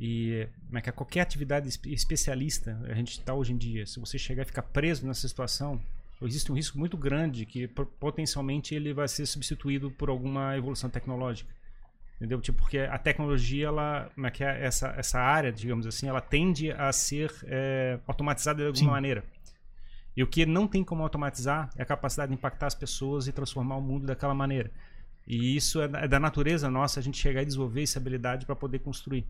Speaker 4: E é que qualquer atividade especialista, a gente está hoje em dia, se você chegar e ficar preso nessa situação, existe um risco muito grande que potencialmente ele vai ser substituído por alguma evolução tecnológica. Entendeu? Tipo, porque a tecnologia, ela, como é que é, essa, essa área, digamos assim, ela tende a ser é, automatizada de alguma Sim. maneira. E o que não tem como automatizar é a capacidade de impactar as pessoas e transformar o mundo daquela maneira. E isso é da, é da natureza nossa, a gente chegar e desenvolver essa habilidade para poder construir.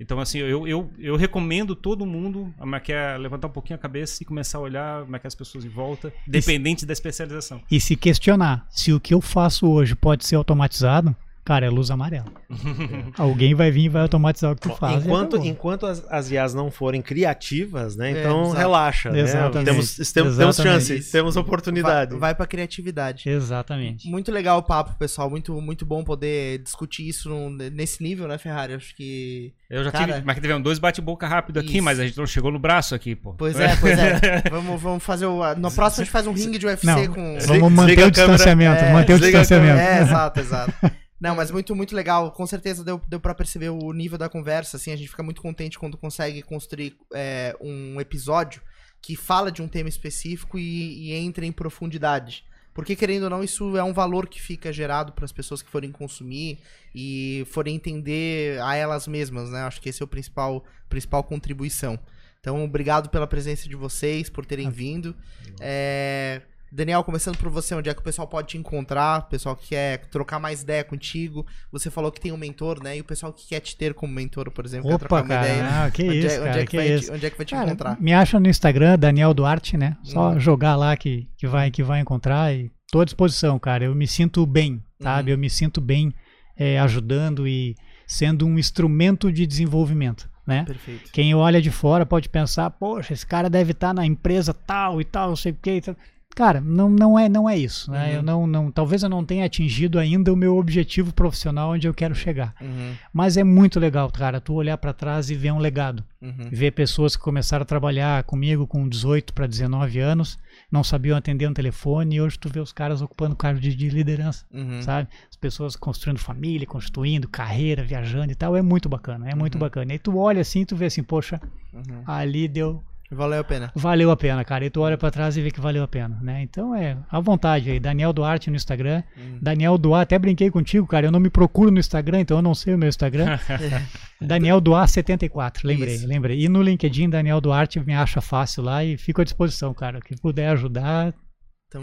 Speaker 4: Então, assim, eu, eu, eu recomendo todo mundo a quer levantar um pouquinho a cabeça e começar a olhar como é que as pessoas em volta, dependente se, da especialização.
Speaker 3: E se questionar se o que eu faço hoje pode ser automatizado, Cara, é luz amarela. Alguém vai vir e vai automatizar o que tu faz.
Speaker 1: Enquanto, enquanto as, as IAs não forem criativas, né? É, então relaxa. Né?
Speaker 3: Exatamente.
Speaker 1: Temos, temos, temos chance, Isso. temos oportunidade.
Speaker 2: Vai, vai pra criatividade.
Speaker 3: Exatamente.
Speaker 2: Muito legal o papo, pessoal. Muito, muito bom poder discutir isso nesse nível, né, Ferrari? Acho que.
Speaker 4: Eu já Cara... tive. Mas tivemos dois bate-boca rápido aqui, isso. mas a gente não chegou no braço aqui, pô.
Speaker 2: Pois é, pois é. vamos, vamos fazer o. No próximo a gente faz um ringue de UFC
Speaker 3: não,
Speaker 2: com.
Speaker 3: Vamos manter o distanciamento. É, manter o distanciamento.
Speaker 2: É, exato, exato. Não, mas muito, muito legal. Com certeza deu, deu para perceber o nível da conversa. Assim, a gente fica muito contente quando consegue construir é, um episódio que fala de um tema específico e, e entra em profundidade. Porque, querendo ou não, isso é um valor que fica gerado para as pessoas que forem consumir e forem entender a elas mesmas, né? Acho que esse é o principal, principal contribuição. Então, obrigado pela presença de vocês, por terem vindo. É, Daniel, começando por você, onde é que o pessoal pode te encontrar? O pessoal que quer trocar mais ideia contigo. Você falou que tem um mentor, né? E o pessoal que quer te ter como mentor, por exemplo,
Speaker 3: Opa,
Speaker 2: quer trocar
Speaker 3: cara,
Speaker 2: uma ideia.
Speaker 3: Ah, que onde
Speaker 2: é-
Speaker 3: isso,
Speaker 2: é, onde
Speaker 3: cara,
Speaker 2: é que,
Speaker 3: que
Speaker 2: vai
Speaker 3: isso.
Speaker 2: Te, onde é que vai te
Speaker 3: cara,
Speaker 2: encontrar?
Speaker 3: Me acha no Instagram, Daniel Duarte, né? Só
Speaker 2: Uhum.
Speaker 3: jogar lá que, que, vai, que vai encontrar e tô à disposição, cara. Eu me sinto bem, sabe?
Speaker 2: Uhum.
Speaker 3: Eu me sinto bem é, ajudando e sendo um instrumento de desenvolvimento. Né?
Speaker 2: Perfeito.
Speaker 3: Quem olha de fora pode pensar, poxa, esse cara deve estar na empresa tal e tal, não sei o que. Cara, não, não é não é isso. Né?
Speaker 2: Uhum.
Speaker 3: Eu não, não, talvez eu não tenha atingido ainda o meu objetivo profissional onde eu quero chegar.
Speaker 2: Uhum,
Speaker 3: Mas é muito legal, cara, tu olhar para trás e ver um legado.
Speaker 2: uhum.
Speaker 3: Ver pessoas que começaram a trabalhar comigo com 18 para 19 anos, não sabiam atender um telefone e hoje tu vê os caras ocupando cargo de, de liderança,
Speaker 2: Uhum.
Speaker 3: sabe? As pessoas construindo família, construindo carreira, viajando e tal, é muito bacana, é muito
Speaker 2: Uhum.
Speaker 3: bacana. E tu olha assim, tu vê assim, poxa,
Speaker 2: Uhum.
Speaker 3: ali deu
Speaker 2: Valeu a pena.
Speaker 3: valeu a pena, cara. E tu olha pra trás e vê que valeu a pena, né? Então é à vontade aí, Daniel Duarte no Instagram.
Speaker 2: Uhum.
Speaker 3: Daniel Duarte, até brinquei contigo, cara. Eu não me procuro no Instagram, então eu não sei o meu Instagram. Daniel Duarte 74, lembrei,
Speaker 2: Isso.
Speaker 3: lembrei. E no LinkedIn, Daniel Duarte me acha fácil lá e fico à disposição, cara. Que puder ajudar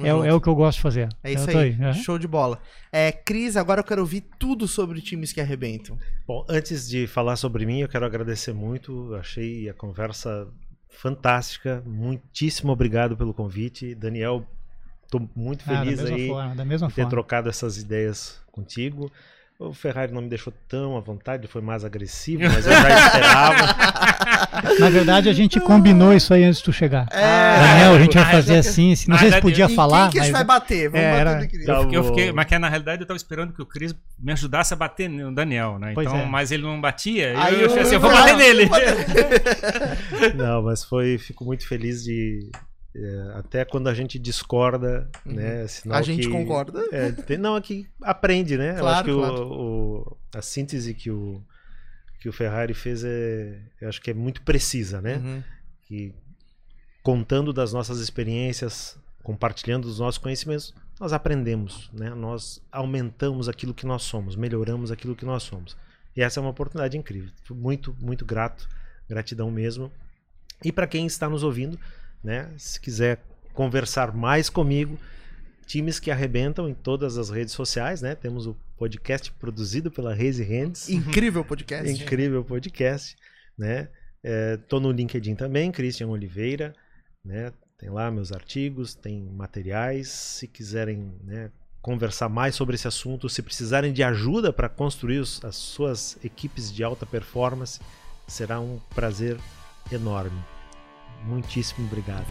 Speaker 3: é, é o que eu gosto de fazer.
Speaker 2: É isso
Speaker 3: Eu tô
Speaker 2: aí.
Speaker 3: aham.
Speaker 2: Show de bola. É, Cris, agora eu quero ouvir tudo sobre times que arrebentam.
Speaker 1: Bom, antes de falar sobre mim, eu quero agradecer muito. Achei a conversa fantástica. Muitíssimo obrigado pelo convite. Daniel, estou muito
Speaker 3: Ah,
Speaker 1: feliz
Speaker 3: mesma
Speaker 1: aí
Speaker 3: forma,
Speaker 1: de ter
Speaker 3: forma.
Speaker 1: trocado essas ideias contigo. O Ferrari não me deixou tão à vontade, foi mais agressivo, mas eu já esperava.
Speaker 3: Na verdade, a gente combinou isso aí antes de tu chegar.
Speaker 2: É,
Speaker 3: Daniel, a gente vai
Speaker 4: na
Speaker 3: fazer assim, se não sei se podia
Speaker 2: Em
Speaker 3: falar,
Speaker 2: quem que a gente
Speaker 3: mas
Speaker 2: vai bater? Vamos
Speaker 3: É,
Speaker 2: bater
Speaker 3: era-
Speaker 2: no Cris.
Speaker 4: Eu
Speaker 1: bom.
Speaker 4: fiquei, mas que na realidade eu tava esperando que o Cris me ajudasse a bater no Daniel, né? Então,
Speaker 3: é.
Speaker 4: mas ele não batia,
Speaker 2: Aí
Speaker 4: eu, eu,
Speaker 2: eu-
Speaker 4: assim, eu vou bater nele.
Speaker 1: Não, mas foi, fico muito feliz de é, até quando a gente discorda, né? Sinal
Speaker 2: A gente
Speaker 1: que-
Speaker 2: concorda.
Speaker 1: É, tem- não, é que aprende, né? Eu
Speaker 2: Claro,
Speaker 1: acho que o-
Speaker 2: claro.
Speaker 1: o, a síntese que o, que o Ferrari fez é, eu acho que é muito precisa, né?
Speaker 2: Uhum.
Speaker 1: Que contando das nossas experiências, compartilhando dos nossos conhecimentos, nós aprendemos, né? Nós aumentamos aquilo que nós somos, melhoramos aquilo que nós somos. E essa é uma oportunidade incrível. Muito, muito grato, gratidão mesmo. E para quem está nos ouvindo, né? Se quiser conversar mais comigo, times que arrebentam em todas as redes sociais, né? Temos o podcast produzido pela Raise Hands.
Speaker 2: Incrível podcast.
Speaker 1: Incrível podcast, né? É, tô no LinkedIn também, Christian Oliveira, né? Tem lá meus artigos, tem materiais. Se quiserem né, conversar mais sobre esse assunto, se precisarem de ajuda para construir os- as suas equipes de alta performance, será um prazer enorme. Muitíssimo obrigado.